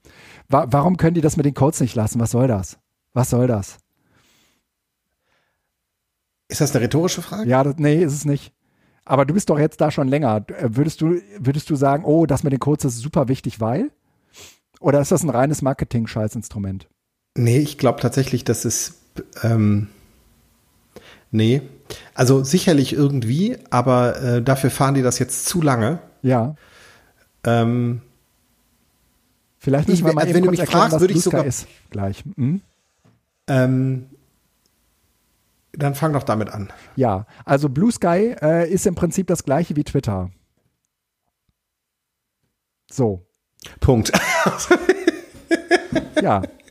Wa warum können die das mit den Codes nicht lassen? Was soll das? Was soll das? Ist das eine rhetorische Frage? Ja, das, nee, ist es nicht. Aber du bist doch jetzt da schon länger. Äh, Würdest du, würdest du sagen, oh, das mit den Codes ist super wichtig, weil? Oder ist das ein reines Marketing-Scheißinstrument? Nee, ich glaube tatsächlich, dass es. Ähm, nee. Also sicherlich irgendwie, aber äh, dafür fahren die das jetzt zu lange. Ja. Ähm, Vielleicht Ich müssen wir wär- mal also eben wenn du mich erklären, fragst, würde ich sogar- ist. Gleich. Hm? ähm, dann fang doch damit an. Ja, also Blue Sky äh, ist im Prinzip das gleiche wie Twitter. So, Punkt. ja. [laughs]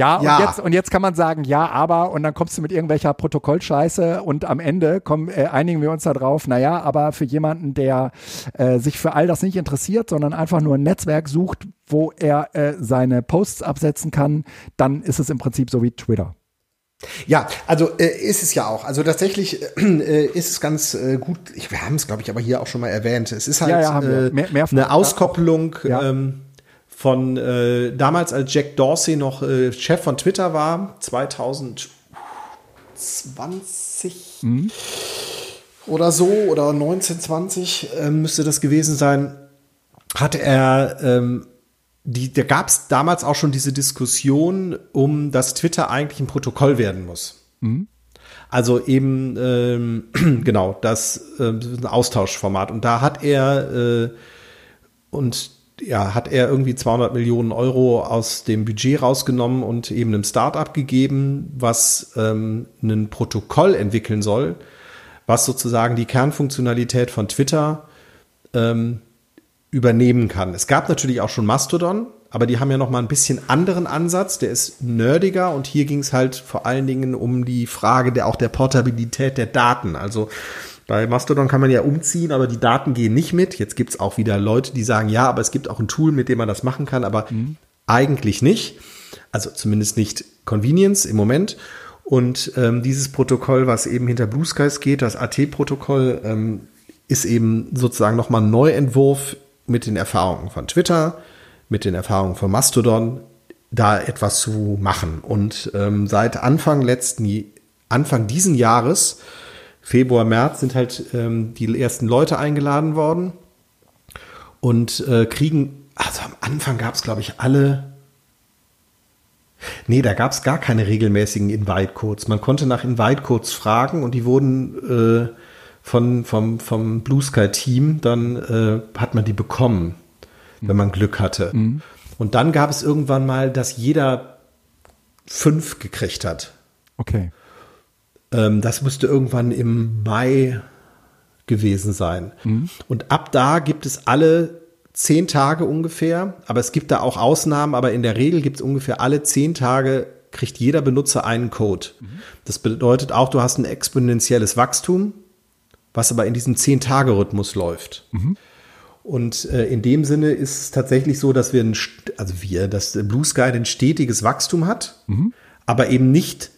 Ja, und, Ja. Jetzt, und jetzt kann man sagen, ja, aber, und dann kommst du mit irgendwelcher Protokollscheiße und am Ende kommen, äh, einigen wir uns da drauf, naja, aber für jemanden, der äh, sich für all das nicht interessiert, sondern einfach nur ein Netzwerk sucht, wo er äh, seine Posts absetzen kann, dann ist es im Prinzip so wie Twitter. Ja, also äh, ist es ja auch. Also tatsächlich äh, ist es ganz äh, gut. Ich, wir haben es, glaube ich, aber hier auch schon mal erwähnt. Es ist halt Ja, ja, wir. äh, Mehr- mehrfach, eine. Auskopplung Ja. ähm, von äh, damals, als Jack Dorsey noch äh, Chef von Twitter war, 2020 Mhm. oder so oder 1920 äh, müsste das gewesen sein, hat er ähm, die, da gab es damals auch schon diese Diskussion um, dass Twitter eigentlich ein Protokoll werden muss. Also eben ähm, [clears throat] genau das äh, ein Austauschformat. Und da hat er äh, und ja hat er irgendwie 200 Millionen Euro aus dem Budget rausgenommen und eben einem Startup gegeben, was ähm, ein Protokoll entwickeln soll, was sozusagen die Kernfunktionalität von Twitter ähm, übernehmen kann. Es gab natürlich auch schon Mastodon, aber die haben ja noch mal ein bisschen anderen Ansatz. Der ist nerdiger und hier ging es halt vor allen Dingen um die Frage der auch der Portabilität der Daten. Also bei Mastodon kann man ja umziehen, aber die Daten gehen nicht mit. Jetzt gibt es auch wieder Leute, die sagen, ja, aber es gibt auch ein Tool, mit dem man das machen kann, aber eigentlich nicht. Also zumindest nicht Convenience im Moment. Und ähm, dieses Protokoll, was eben hinter Blue Skies geht, das AT-Protokoll, ähm, ist eben sozusagen nochmal ein Neuentwurf mit den Erfahrungen von Twitter, mit den Erfahrungen von Mastodon, da etwas zu machen. Und ähm, seit Anfang letzten, Anfang diesen Jahres, Februar, März, sind halt ähm, die ersten Leute eingeladen worden und äh, kriegen, also am Anfang gab es, glaube ich, alle Nee, da gab es gar keine regelmäßigen Invite-Codes. Man konnte nach Invite-Codes fragen und die wurden äh, von, vom, vom Blue Sky-Team, dann äh, hat man die bekommen, wenn man Glück hatte. Und dann gab es irgendwann mal, dass jeder fünf gekriegt hat. Okay. Ähm, das müsste irgendwann im Mai gewesen sein. Mhm. Und ab da gibt es alle zehn Tage ungefähr, aber es gibt da auch Ausnahmen, aber in der Regel gibt es ungefähr alle zehn Tage kriegt jeder Benutzer einen Code. Mhm. Das bedeutet auch, du hast ein exponentielles Wachstum, was aber in diesem zehn Tage Rhythmus läuft. Mhm. Und äh, in dem Sinne ist es tatsächlich so, dass wir, ein, also wir, dass Blue Sky ein stetiges Wachstum hat, mhm. aber eben nicht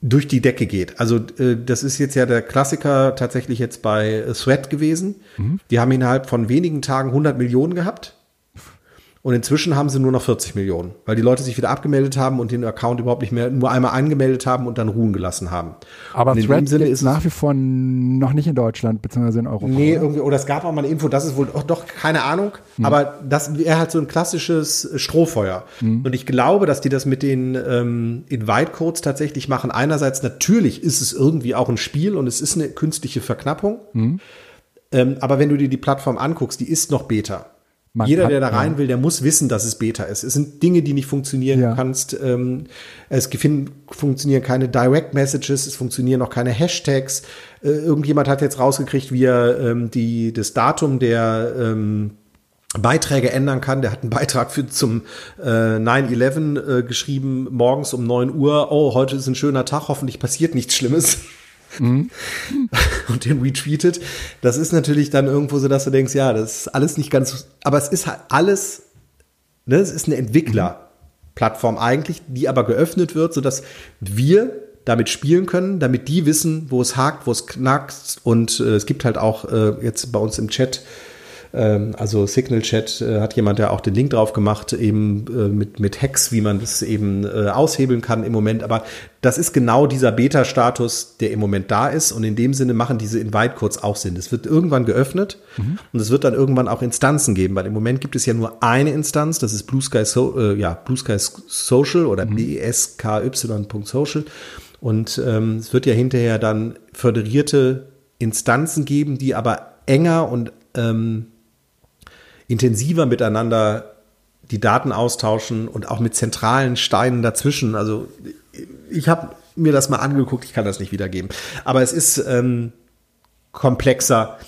durch die Decke geht. Also äh, das ist jetzt ja der Klassiker tatsächlich jetzt bei Thread gewesen. Mhm. Die haben innerhalb von wenigen Tagen 100 Millionen gehabt. Und inzwischen haben sie nur noch 40 Millionen, weil die Leute sich wieder abgemeldet haben und den Account überhaupt nicht mehr nur einmal angemeldet haben und dann ruhen gelassen haben. Aber in Thread Sinne ist nach wie vor noch nicht in Deutschland beziehungsweise in Europa. Nee, irgendwie, oder es gab auch mal eine Info, das ist wohl oh, doch keine Ahnung, hm. aber das wäre halt so ein klassisches Strohfeuer. Hm. Und ich glaube, dass die das mit den ähm, Invite-Codes tatsächlich machen. Einerseits natürlich ist es irgendwie auch ein Spiel und es ist eine künstliche Verknappung. Hm. Ähm, aber wenn du dir die Plattform anguckst, die ist noch Beta. Man Jeder, der da rein will, der muss wissen, dass es Beta ist. Es sind Dinge, die nicht funktionieren. Ja. Du kannst, ähm, es funktionieren keine Direct Messages, es funktionieren auch keine Hashtags. Äh, irgendjemand hat jetzt rausgekriegt, wie er ähm, die, das Datum der ähm, Beiträge ändern kann. Der hat einen Beitrag für zum äh, 9-11 äh, geschrieben, morgens um 9 Uhr. Oh, heute ist ein schöner Tag, hoffentlich passiert nichts Schlimmes mhm. [laughs] und den retweetet. Das ist natürlich dann irgendwo so, dass du denkst, ja, das ist alles nicht ganz, aber es ist halt alles, ne, es ist eine Entwicklerplattform eigentlich, die aber geöffnet wird, sodass wir damit spielen können, damit die wissen, wo es hakt, wo es knackt. Und äh, es gibt halt auch äh, jetzt bei uns im Chat also Signal Chat äh, hat jemand, der auch den Link drauf gemacht, eben äh, mit, mit Hacks, wie man das eben äh, aushebeln kann im Moment. Aber das ist genau dieser Beta-Status, der im Moment da ist. Und in dem Sinne machen diese Invite-Codes auch Sinn. Es wird irgendwann geöffnet mhm. und es wird dann irgendwann auch Instanzen geben, weil im Moment gibt es ja nur eine Instanz, das ist Blue Sky, so, äh, ja, Blue Sky Social oder mhm. bsky.social. Und ähm, es wird ja hinterher dann föderierte Instanzen geben, die aber enger und ähm, intensiver miteinander die Daten austauschen und auch mit zentralen Steinen dazwischen. Also ich habe mir das mal angeguckt, ich kann das nicht wiedergeben. Aber es ist ähm, komplexer,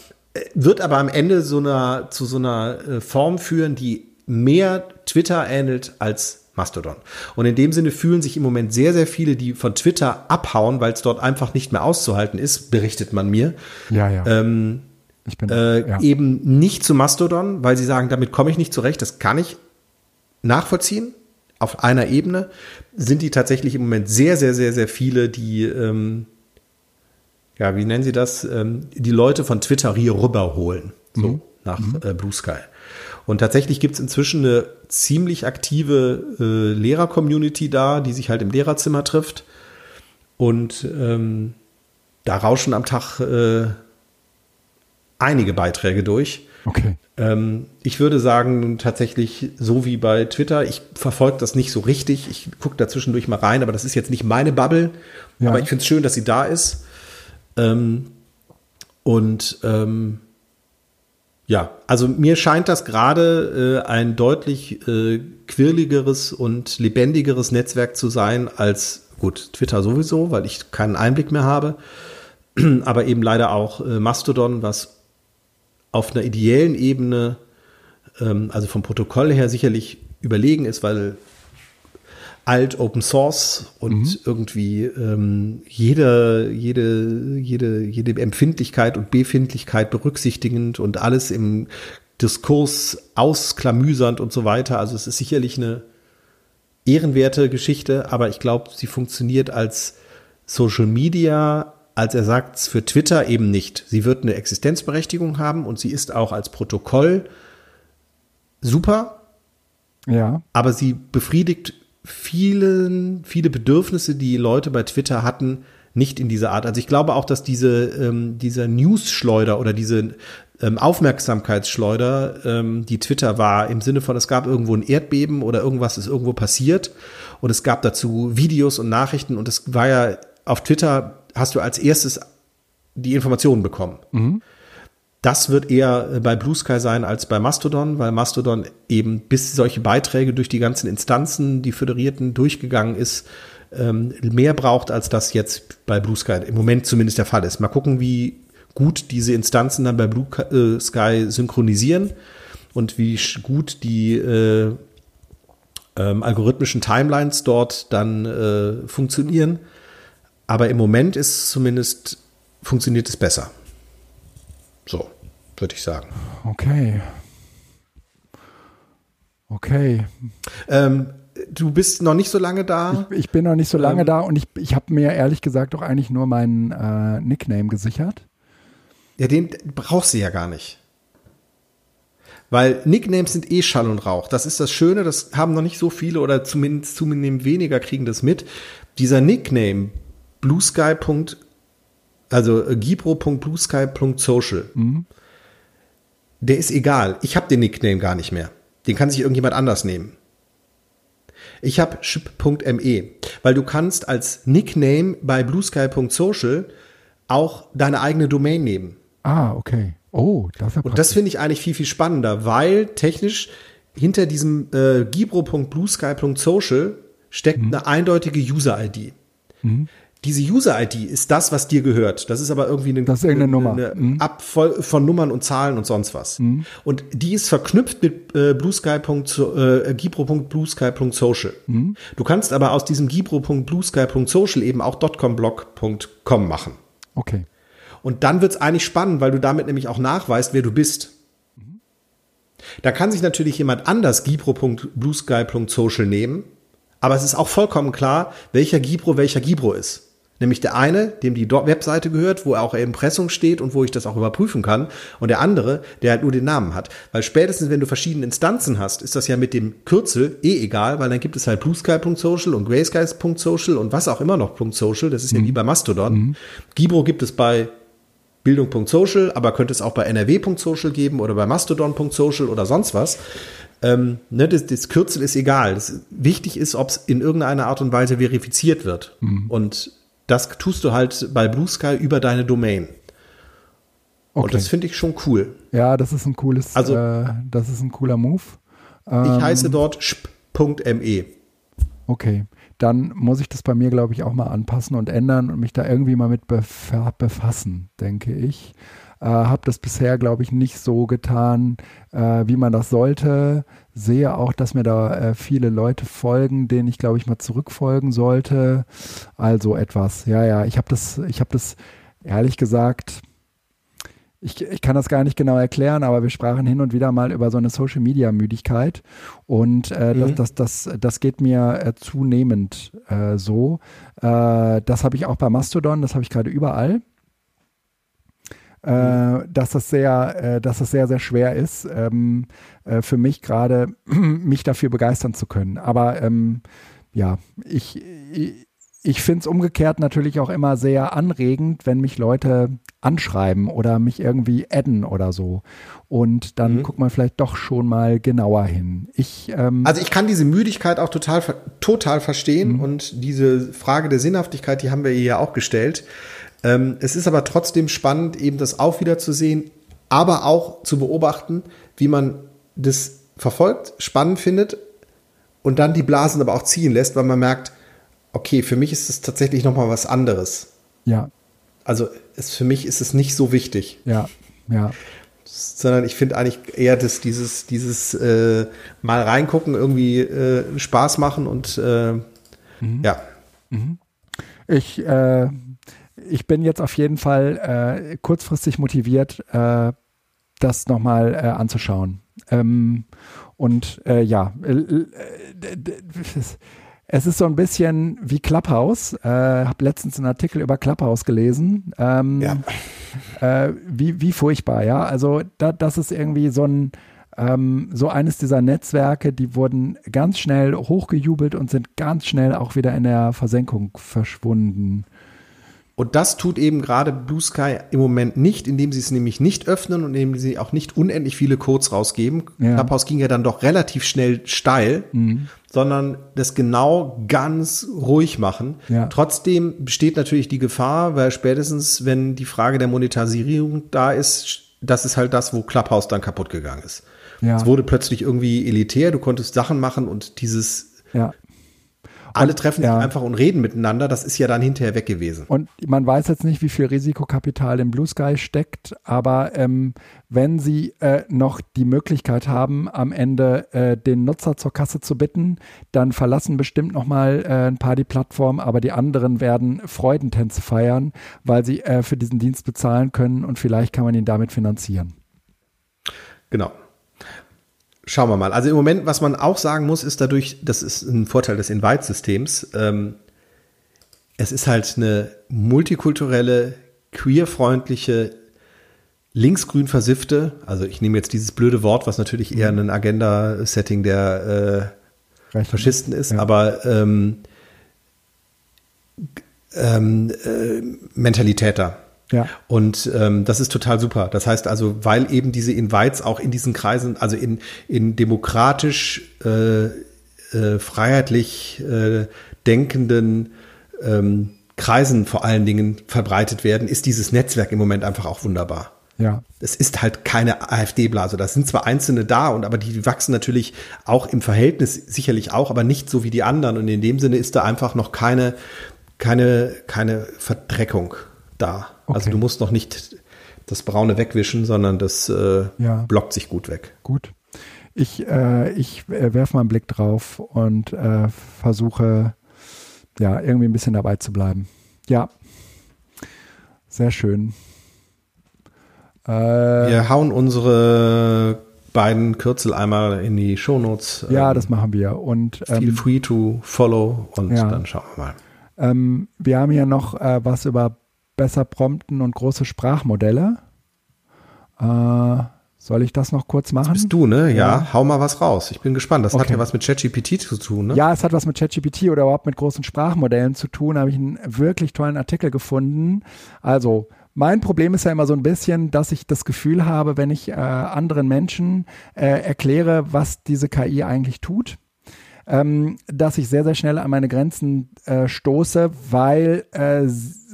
wird aber am Ende so einer, zu so einer äh, Form führen, die mehr Twitter ähnelt als Mastodon. Und in dem Sinne fühlen sich im Moment sehr, sehr viele, die von Twitter abhauen, weil es dort einfach nicht mehr auszuhalten ist, berichtet man mir. Ja, ja. Ähm, ich bin, äh, ja. eben nicht zu Mastodon, weil sie sagen, damit komme ich nicht zurecht. Das kann ich nachvollziehen. Auf einer Ebene sind die tatsächlich im Moment sehr, sehr, sehr, sehr viele, die, ähm, ja, wie nennen sie das, ähm, die Leute von Twitter hier rüberholen, so mhm. nach mhm. Äh, Blue Sky. Und tatsächlich gibt es inzwischen eine ziemlich aktive äh, Lehrer-Community da, die sich halt im Lehrerzimmer trifft. Und ähm, da rauschen am Tag äh, einige Beiträge durch. Okay. Ähm, ich würde sagen, tatsächlich so wie bei Twitter, ich verfolge das nicht so richtig. Ich gucke da zwischendurch mal rein, aber das ist jetzt nicht meine Bubble. Ja. Aber ich finde es schön, dass sie da ist. Ähm, und ähm, ja, also mir scheint das gerade äh, ein deutlich äh, quirligeres und lebendigeres Netzwerk zu sein als gut Twitter sowieso, weil ich keinen Einblick mehr habe, [clears throat] aber eben leider auch äh, Mastodon, was auf einer ideellen Ebene, ähm, also vom Protokoll her sicherlich überlegen ist, weil alt Open Source und mhm. irgendwie ähm, jede, jede, jede, jede Empfindlichkeit und Befindlichkeit berücksichtigend und alles im Diskurs ausklamüsernd und so weiter. Also es ist sicherlich eine ehrenwerte Geschichte, aber ich glaube, sie funktioniert als Social Media als Ersatz für Twitter eben nicht. Sie wird eine Existenzberechtigung haben und sie ist auch als Protokoll super. Ja. Aber sie befriedigt vielen, viele Bedürfnisse, die Leute bei Twitter hatten, nicht in dieser Art. Also ich glaube auch, dass diese, ähm, dieser News-Schleuder oder diese ähm, Aufmerksamkeitsschleuder, ähm, die Twitter war, im Sinne von, es gab irgendwo ein Erdbeben oder irgendwas ist irgendwo passiert und es gab dazu Videos und Nachrichten und es war ja auf Twitter hast du als erstes die Informationen bekommen. Mhm. Das wird eher bei Blue Sky sein als bei Mastodon, weil Mastodon eben bis solche Beiträge durch die ganzen Instanzen, die Föderierten durchgegangen ist, ähm, mehr braucht, als das jetzt bei Blue Sky im Moment zumindest der Fall ist. Mal gucken, wie gut diese Instanzen dann bei Blue äh, Sky synchronisieren und wie gut die äh, ähm, algorithmischen Timelines dort dann äh, funktionieren. Aber im Moment ist zumindest funktioniert es besser. So, würde ich sagen. Okay. Okay. Ähm, du bist noch nicht so lange da. Ich, ich bin noch nicht so lange ähm, da und ich, ich habe mir ehrlich gesagt doch eigentlich nur meinen äh, Nickname gesichert. Ja, den brauchst du ja gar nicht. Weil Nicknames sind eh Schall und Rauch. Das ist das Schöne, das haben noch nicht so viele oder zumindest zunehmend weniger kriegen das mit. Dieser Nickname, bluesky. also äh, gipro.bluesky.social, mhm. der ist egal. Ich habe den Nickname gar nicht mehr. Den kann sich irgendjemand anders nehmen. Ich habe ship.me, weil du kannst als Nickname bei bluesky.social auch deine eigene Domain nehmen. Ah, okay. Oh, das ist Und das finde ich eigentlich viel, viel spannender, weil technisch hinter diesem äh, gibro.bluesky.social steckt mhm. eine eindeutige User-ID. Mhm. Diese User-ID ist das, was dir gehört. Das ist aber irgendwie eine, das ist eine, Nummer. eine mhm. Abvoll von Nummern und Zahlen und sonst was. Mhm. Und die ist verknüpft mit äh, bluesky. Äh. Mhm. Du kannst aber aus diesem gibro.bluesky.social eben auch .com-blog.com machen. Okay. Und dann wird es eigentlich spannend, weil du damit nämlich auch nachweist, wer du bist. Da kann sich natürlich jemand anders gipro.bluesky.social nehmen, aber es ist auch vollkommen klar, welcher Gipro welcher Gipro ist. Nämlich der eine, dem die Webseite gehört, wo auch Impressum steht und wo ich das auch überprüfen kann. Und der andere, der halt nur den Namen hat. Weil spätestens, wenn du verschiedene Instanzen hast, ist das ja mit dem Kürzel eh egal, weil dann gibt es halt bluesky.social und graysky.social und was auch immer noch .social. Das ist ja mhm. wie bei Mastodon. Mhm. Gibro gibt es bei Bildung.social, aber könnte es auch bei nrw.social geben oder bei mastodon.social oder sonst was. Ähm, ne, das, das, Kürzel ist egal. Das, wichtig ist, ob es in irgendeiner Art und Weise verifiziert wird. Mhm. Und das tust du halt bei Blue Sky über deine Domain. Okay. Und das finde ich schon cool. Ja, das ist ein cooles, also, äh, das ist ein cooler Move. Ähm, ich heiße dort sp.me. Okay dann muss ich das bei mir, glaube ich, auch mal anpassen und ändern und mich da irgendwie mal mit befassen, denke ich. Äh, habe das bisher, glaube ich, nicht so getan, äh, wie man das sollte. Sehe auch, dass mir da äh, viele Leute folgen, denen ich, glaube ich, mal zurückfolgen sollte. Also etwas. Ja, ja, ich habe das, ich habe das ehrlich gesagt ich, ich kann das gar nicht genau erklären, aber wir sprachen hin und wieder mal über so eine Social Media Müdigkeit und äh, mhm. das, das, das, das geht mir äh, zunehmend äh, so. Äh, das habe ich auch bei Mastodon, das habe ich gerade überall. Äh, mhm. dass das sehr, äh, dass es sehr, sehr schwer ist, ähm, für mich gerade [clears throat] mich dafür begeistern zu können. Aber ähm, ja, ich, ich ich finde es umgekehrt natürlich auch immer sehr anregend, wenn mich Leute anschreiben oder mich irgendwie adden oder so. Und dann mhm. guckt man vielleicht doch schon mal genauer hin. Ich, ähm also ich kann diese Müdigkeit auch total, total verstehen mhm. und diese Frage der Sinnhaftigkeit, die haben wir ja auch gestellt. Ähm, es ist aber trotzdem spannend, eben das auch wieder zu sehen, aber auch zu beobachten, wie man das verfolgt, spannend findet und dann die Blasen aber auch ziehen lässt, weil man merkt, okay, für mich ist es tatsächlich noch mal was anderes. Ja, also es, für mich ist es nicht so wichtig. Ja, ja. Sondern ich finde eigentlich eher, dass dieses, dieses äh, mal reingucken, irgendwie äh, Spaß machen und äh, mhm. ja. Mhm. Ich, äh, ich bin jetzt auf jeden Fall äh, kurzfristig motiviert, äh, das nochmal äh, anzuschauen. Ähm, und äh, ja, äh, äh, es ist so ein bisschen wie Clubhouse. Äh, habe letztens einen Artikel über Clubhouse gelesen. Ähm, ja. Äh, wie, wie furchtbar, ja. Also da, das ist irgendwie so ein ähm, so eines dieser Netzwerke, die wurden ganz schnell hochgejubelt und sind ganz schnell auch wieder in der Versenkung verschwunden. Und das tut eben gerade Blue Sky im Moment nicht, indem sie es nämlich nicht öffnen und indem sie auch nicht unendlich viele Codes rausgeben. Ja. Clubhouse ging ja dann doch relativ schnell steil, mhm. sondern das genau ganz ruhig machen. Ja. Trotzdem besteht natürlich die Gefahr, weil spätestens, wenn die Frage der Monetarisierung da ist, das ist halt das, wo Clubhouse dann kaputt gegangen ist. Ja. Es wurde plötzlich irgendwie elitär, du konntest Sachen machen und dieses ja. Alle treffen sich einfach und reden miteinander, das ist ja dann hinterher weg gewesen. Und man weiß jetzt nicht, wie viel Risikokapital im Blue Sky steckt, aber ähm, wenn Sie äh, noch die Möglichkeit haben, am Ende äh, den Nutzer zur Kasse zu bitten, dann verlassen bestimmt noch mal äh, ein paar die Plattform, aber die anderen werden Freudentänze feiern, weil sie äh, für diesen Dienst bezahlen können und vielleicht kann man ihn damit finanzieren. Genau. Schauen wir mal. Also im Moment, was man auch sagen muss, ist dadurch, das ist ein Vorteil des Invite-Systems. Ähm, es ist halt eine multikulturelle, queerfreundliche, linksgrün versiffte, also ich nehme jetzt dieses blöde Wort, was natürlich eher ein Agenda-Setting der äh, Faschisten ist, ja. aber ähm, ähm, äh, Mentalität da. Ja. Und ähm, das ist total super. Das heißt also, weil eben diese Invites auch in diesen Kreisen, also in, in demokratisch, äh, äh, freiheitlich äh, denkenden ähm, Kreisen vor allen Dingen verbreitet werden, ist dieses Netzwerk im Moment einfach auch wunderbar. Ja. Es ist halt keine AfD-Blase. Da sind zwar Einzelne da und aber die wachsen natürlich auch im Verhältnis sicherlich auch, aber nicht so wie die anderen. Und in dem Sinne ist da einfach noch keine, keine, keine Verdreckung da. Okay. Also du musst noch nicht das Braune wegwischen, sondern das äh, ja. blockt sich gut weg. Gut. Ich, äh, ich äh, werfe mal einen Blick drauf und äh, versuche ja irgendwie ein bisschen dabei zu bleiben. Ja. Sehr schön. Äh, wir hauen unsere beiden Kürzel einmal in die Shownotes. Ja, ähm, das machen wir. Und ähm, feel free to follow und ja. dann schauen wir mal. Ähm, wir haben hier noch äh, was über besser prompten und große Sprachmodelle. Äh, soll ich das noch kurz machen? Das bist du, ne? Ja, hau mal was raus. Ich bin gespannt. Das okay. hat ja was mit ChatGPT zu tun, ne? Ja, es hat was mit ChatGPT oder überhaupt mit großen Sprachmodellen zu tun. Da habe ich einen wirklich tollen Artikel gefunden. Also, mein Problem ist ja immer so ein bisschen, dass ich das Gefühl habe, wenn ich äh, anderen Menschen äh, erkläre, was diese KI eigentlich tut, ähm, dass ich sehr, sehr schnell an meine Grenzen äh, stoße, weil äh,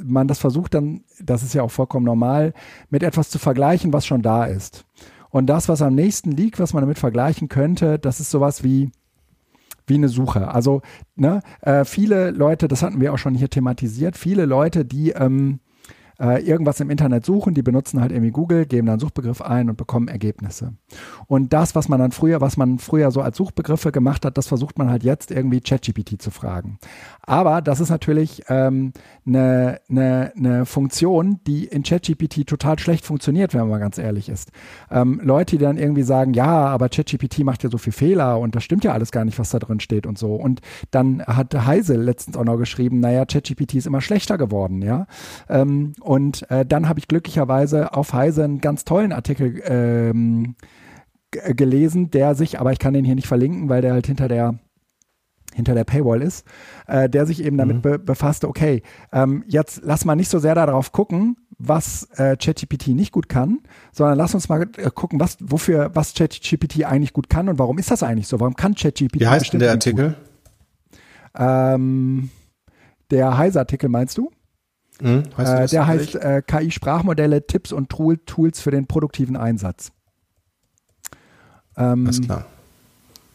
man das versucht dann, das ist ja auch vollkommen normal, mit etwas zu vergleichen, was schon da ist. Und das, was am nächsten liegt, was man damit vergleichen könnte, das ist sowas wie wie eine Suche. Also ne, äh, viele Leute, das hatten wir auch schon hier thematisiert, viele Leute, die ähm, äh, irgendwas im Internet suchen, die benutzen halt irgendwie Google, geben dann einen Suchbegriff ein und bekommen Ergebnisse. Und das, was man dann früher, was man früher so als Suchbegriffe gemacht hat, das versucht man halt jetzt irgendwie ChatGPT zu fragen. Aber das ist natürlich ähm, eine, eine, eine Funktion, die in ChatGPT total schlecht funktioniert, wenn man mal ganz ehrlich ist. Ähm, Leute, die dann irgendwie sagen, ja, aber ChatGPT macht ja so viel Fehler und das stimmt ja alles gar nicht, was da drin steht und so. Und dann hat Heise letztens auch noch geschrieben, naja, ChatGPT ist immer schlechter geworden, ja. Ähm, und äh, dann habe ich glücklicherweise auf Heise einen ganz tollen Artikel ähm, gelesen, der sich, aber ich kann den hier nicht verlinken, weil der halt hinter der hinter der Paywall ist, äh, der sich eben damit mhm. be befasste, okay, ähm, jetzt lass mal nicht so sehr darauf gucken, was äh, ChatGPT nicht gut kann, sondern lass uns mal äh, gucken, was, wofür, was ChatGPT eigentlich gut kann und warum ist das eigentlich so? Warum kann ChatGPT Wie heißt denn der Artikel? Ähm, der Heise-Artikel meinst du? Mhm, äh, der heißt äh, KI-Sprachmodelle, Tipps und Tool, Tools für den produktiven Einsatz. Ähm, Alles klar.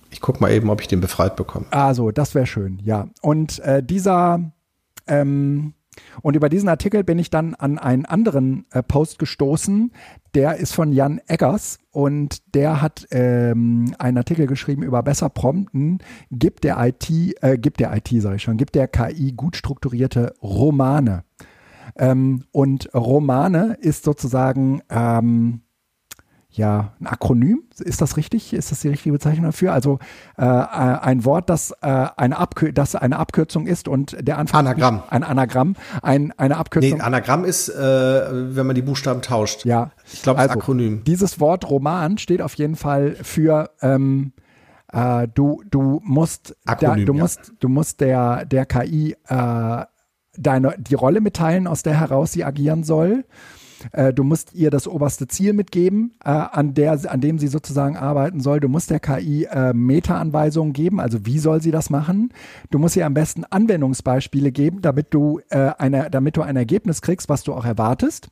Ich gucke mal eben, ob ich den befreit bekomme. Also, das wäre schön, ja. Und äh, dieser ähm, und über diesen Artikel bin ich dann an einen anderen äh, Post gestoßen. Der ist von Jan Eggers und der hat ähm, einen Artikel geschrieben über besser Prompten. Gibt der IT, äh, gibt der IT, sage ich schon, gibt der KI gut strukturierte Romane. Ähm, und Romane ist sozusagen ähm, ja, ein Akronym, ist das richtig? Ist das die richtige Bezeichnung dafür? Also äh, ein Wort, das, äh, eine Abkür das eine Abkürzung ist und der Anfang Anagramm. Ein Anagramm, ein, eine Abkürzung. Nee, Anagramm ist, äh, wenn man die Buchstaben tauscht. Ja. Ich glaube, also, Akronym. Dieses Wort Roman steht auf jeden Fall für ähm, äh, du, du musst, Akronym, da, du ja. musst, du musst der, der KI äh, deine, die Rolle mitteilen, aus der heraus sie agieren soll. Äh, du musst ihr das oberste Ziel mitgeben, äh, an, der, an dem sie sozusagen arbeiten soll. Du musst der KI äh, Meta-Anweisungen geben, also wie soll sie das machen. Du musst ihr am besten Anwendungsbeispiele geben, damit du, äh, eine, damit du ein Ergebnis kriegst, was du auch erwartest.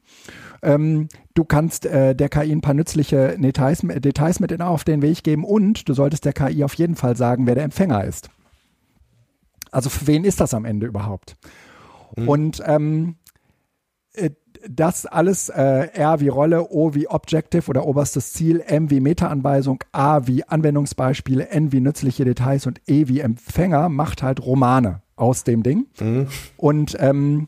Ähm, du kannst äh, der KI ein paar nützliche Details, Details mit auf den Weg geben und du solltest der KI auf jeden Fall sagen, wer der Empfänger ist. Also für wen ist das am Ende überhaupt? Mhm. Und ähm, äh, das alles äh, R wie Rolle, O wie Objective oder oberstes Ziel, M wie Meta-Anweisung, A wie Anwendungsbeispiele, N wie nützliche Details und E wie Empfänger macht halt Romane aus dem Ding. Mhm. Und ähm,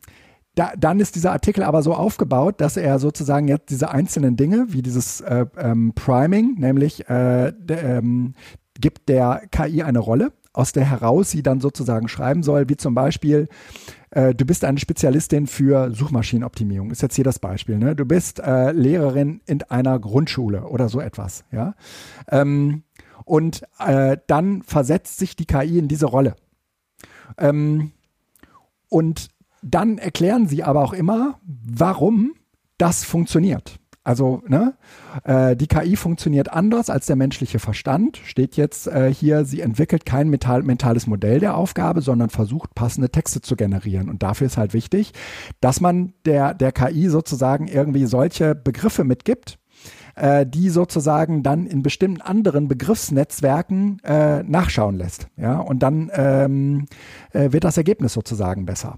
da, dann ist dieser Artikel aber so aufgebaut, dass er sozusagen jetzt diese einzelnen Dinge, wie dieses äh, ähm, Priming, nämlich äh, ähm, gibt der KI eine Rolle, aus der heraus sie dann sozusagen schreiben soll, wie zum Beispiel, äh, du bist eine Spezialistin für Suchmaschinenoptimierung, ist jetzt hier das Beispiel. Ne? Du bist äh, Lehrerin in einer Grundschule oder so etwas. Ja? Ähm, und äh, dann versetzt sich die KI in diese Rolle. Ähm, und dann erklären sie aber auch immer, warum das funktioniert. Also ne, äh, die KI funktioniert anders als der menschliche Verstand. Steht jetzt äh, hier, sie entwickelt kein mental, mentales Modell der Aufgabe, sondern versucht passende Texte zu generieren. Und dafür ist halt wichtig, dass man der, der KI sozusagen irgendwie solche Begriffe mitgibt, äh, die sozusagen dann in bestimmten anderen Begriffsnetzwerken äh, nachschauen lässt. Ja, und dann ähm, äh, wird das Ergebnis sozusagen besser.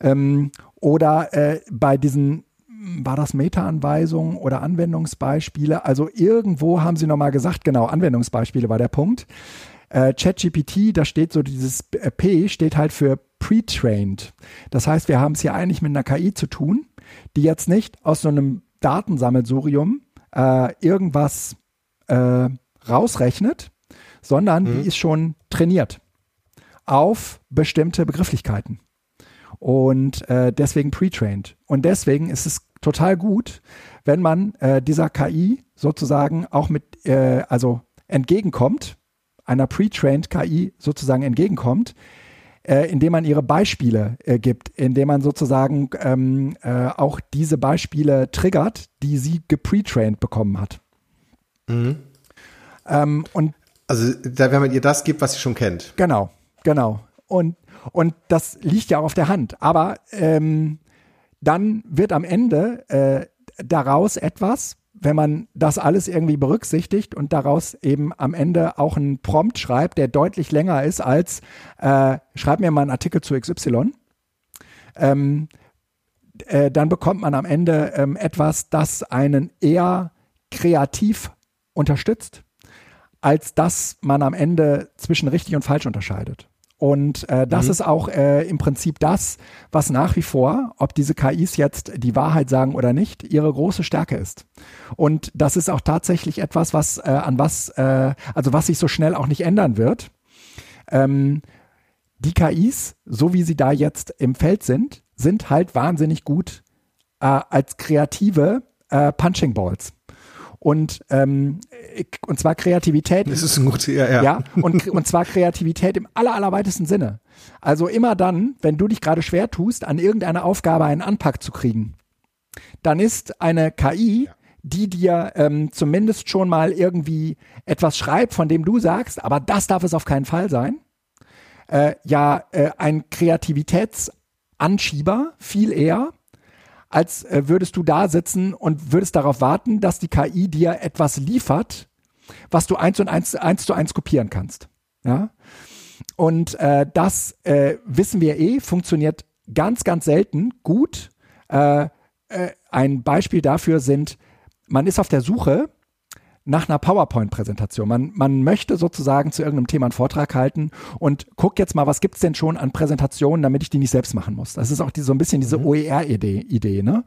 Ähm, oder äh, bei diesen war das Meta-Anweisungen oder Anwendungsbeispiele? Also irgendwo haben sie nochmal gesagt, genau, Anwendungsbeispiele war der Punkt. Äh, ChatGPT, da steht so dieses P, steht halt für pre-trained. Das heißt, wir haben es hier eigentlich mit einer KI zu tun, die jetzt nicht aus so einem Datensammelsurium äh, irgendwas äh, rausrechnet, sondern mhm. die ist schon trainiert auf bestimmte Begrifflichkeiten. Und äh, deswegen pre-trained. Und deswegen ist es total gut, wenn man äh, dieser KI sozusagen auch mit, äh, also entgegenkommt, einer pre-trained KI sozusagen entgegenkommt, äh, indem man ihre Beispiele äh, gibt, indem man sozusagen ähm, äh, auch diese Beispiele triggert, die sie gepretrained bekommen hat. Mhm. Ähm, und also wenn man ihr das gibt, was sie schon kennt. Genau, genau. Und, und das liegt ja auch auf der Hand. Aber ähm, dann wird am Ende äh, daraus etwas, wenn man das alles irgendwie berücksichtigt und daraus eben am Ende auch einen Prompt schreibt, der deutlich länger ist als äh, schreib mir mal einen Artikel zu XY, ähm, äh, dann bekommt man am Ende ähm, etwas, das einen eher kreativ unterstützt, als dass man am Ende zwischen richtig und falsch unterscheidet. Und äh, das mhm. ist auch äh, im Prinzip das, was nach wie vor, ob diese KIs jetzt die Wahrheit sagen oder nicht, ihre große Stärke ist. Und das ist auch tatsächlich etwas, was äh, an was, äh, also was sich so schnell auch nicht ändern wird. Ähm, die KIs, so wie sie da jetzt im Feld sind, sind halt wahnsinnig gut äh, als kreative äh, Punching Balls und ähm, und zwar Kreativität. Das ist ein guter, ja, ja. ja und, und zwar Kreativität im aller, allerweitesten Sinne. Also immer dann, wenn du dich gerade schwer tust, an irgendeiner Aufgabe einen Anpack zu kriegen, dann ist eine KI, die dir ähm, zumindest schon mal irgendwie etwas schreibt, von dem du sagst, aber das darf es auf keinen Fall sein, äh, ja äh, ein Kreativitätsanschieber viel eher als äh, würdest du da sitzen und würdest darauf warten, dass die KI dir etwas liefert, was du eins und eins, eins zu eins kopieren kannst. Ja. Und äh, das äh, wissen wir eh, funktioniert ganz, ganz selten gut. Äh, äh, ein Beispiel dafür sind, man ist auf der Suche nach einer PowerPoint-Präsentation. Man, man möchte sozusagen zu irgendeinem Thema einen Vortrag halten und guckt jetzt mal, was gibt es denn schon an Präsentationen, damit ich die nicht selbst machen muss. Das ist auch die, so ein bisschen diese mhm. OER-Idee. Idee, ne?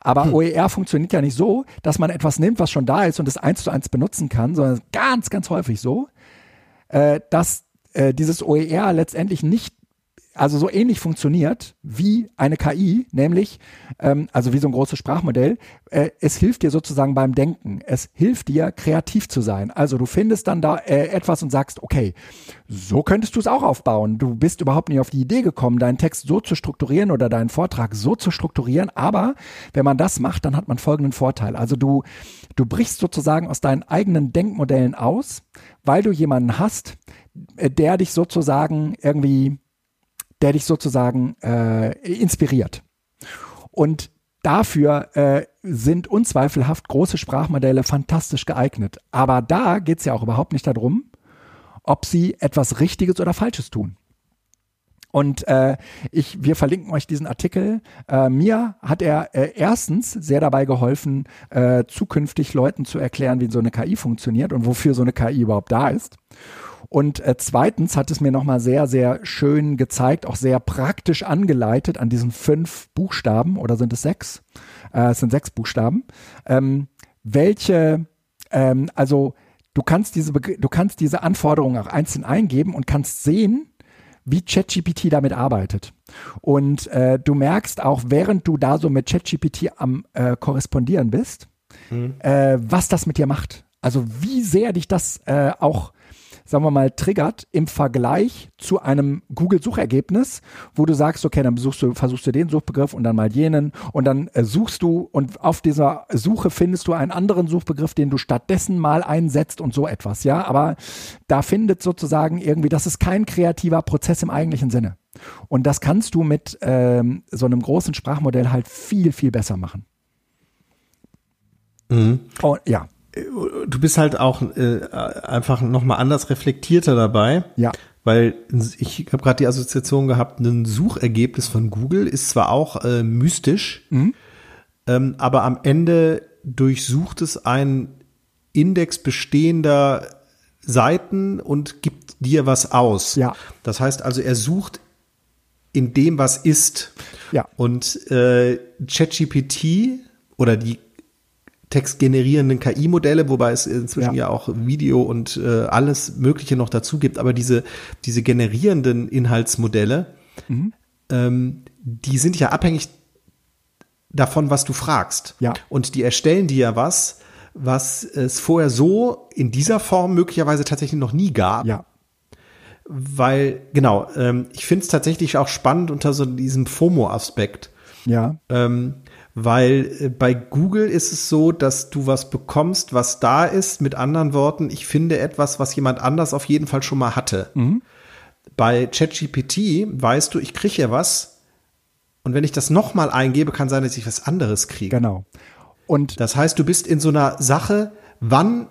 Aber hm. OER funktioniert ja nicht so, dass man etwas nimmt, was schon da ist und es eins zu eins benutzen kann, sondern ganz, ganz häufig so, äh, dass äh, dieses OER letztendlich nicht also so ähnlich funktioniert wie eine KI, nämlich, ähm, also wie so ein großes Sprachmodell, äh, es hilft dir sozusagen beim Denken. Es hilft dir, kreativ zu sein. Also du findest dann da äh, etwas und sagst, okay, so könntest du es auch aufbauen. Du bist überhaupt nicht auf die Idee gekommen, deinen Text so zu strukturieren oder deinen Vortrag so zu strukturieren, aber wenn man das macht, dann hat man folgenden Vorteil. Also du, du brichst sozusagen aus deinen eigenen Denkmodellen aus, weil du jemanden hast, äh, der dich sozusagen irgendwie der dich sozusagen äh, inspiriert. Und dafür äh, sind unzweifelhaft große Sprachmodelle fantastisch geeignet. Aber da geht es ja auch überhaupt nicht darum, ob sie etwas Richtiges oder Falsches tun. Und äh, ich, wir verlinken euch diesen Artikel. Äh, mir hat er äh, erstens sehr dabei geholfen, äh, zukünftig Leuten zu erklären, wie so eine KI funktioniert und wofür so eine KI überhaupt da ist. Und äh, zweitens hat es mir nochmal sehr, sehr schön gezeigt, auch sehr praktisch angeleitet an diesen fünf Buchstaben oder sind es sechs? Äh, es sind sechs Buchstaben. Ähm, welche, ähm, also du kannst diese, du kannst diese Anforderungen auch einzeln eingeben und kannst sehen, wie ChatGPT damit arbeitet. Und äh, du merkst auch, während du da so mit ChatGPT am äh, korrespondieren bist, mhm. äh, was das mit dir macht. Also wie sehr dich das äh, auch sagen wir mal, triggert im Vergleich zu einem Google-Suchergebnis, wo du sagst, okay, dann besuchst du, versuchst du den Suchbegriff und dann mal jenen und dann äh, suchst du und auf dieser Suche findest du einen anderen Suchbegriff, den du stattdessen mal einsetzt und so etwas, ja. Aber da findet sozusagen irgendwie, das ist kein kreativer Prozess im eigentlichen Sinne. Und das kannst du mit ähm, so einem großen Sprachmodell halt viel, viel besser machen. Mhm. Und, ja du bist halt auch äh, einfach nochmal anders reflektierter dabei. Ja. Weil ich habe gerade die Assoziation gehabt, ein Suchergebnis von Google ist zwar auch äh, mystisch, mhm. ähm, aber am Ende durchsucht es einen Index bestehender Seiten und gibt dir was aus. Ja. Das heißt also, er sucht in dem, was ist. Ja. Und äh, ChatGPT oder die textgenerierenden KI-Modelle, wobei es inzwischen ja. ja, auch Video und äh, alles Mögliche noch dazu gibt, aber diese, diese generierenden Inhaltsmodelle, mhm. ähm, die sind ja abhängig davon, was du fragst. Ja. Und die erstellen dir ja was, was es vorher so in dieser Form möglicherweise tatsächlich noch nie gab. Ja. Weil, genau, ähm, ich finde es tatsächlich auch spannend unter so diesem FOMO-Aspekt. Ja. Ähm, weil äh, bei Google ist es so, dass du was bekommst, was da ist. Mit anderen Worten, ich finde etwas, was jemand anders auf jeden Fall schon mal hatte. Mhm. Bei ChatGPT weißt du, ich kriege ja was. Und wenn ich das nochmal eingebe, kann sein, dass ich was anderes kriege. Genau. Und das heißt, du bist in so einer Sache, wann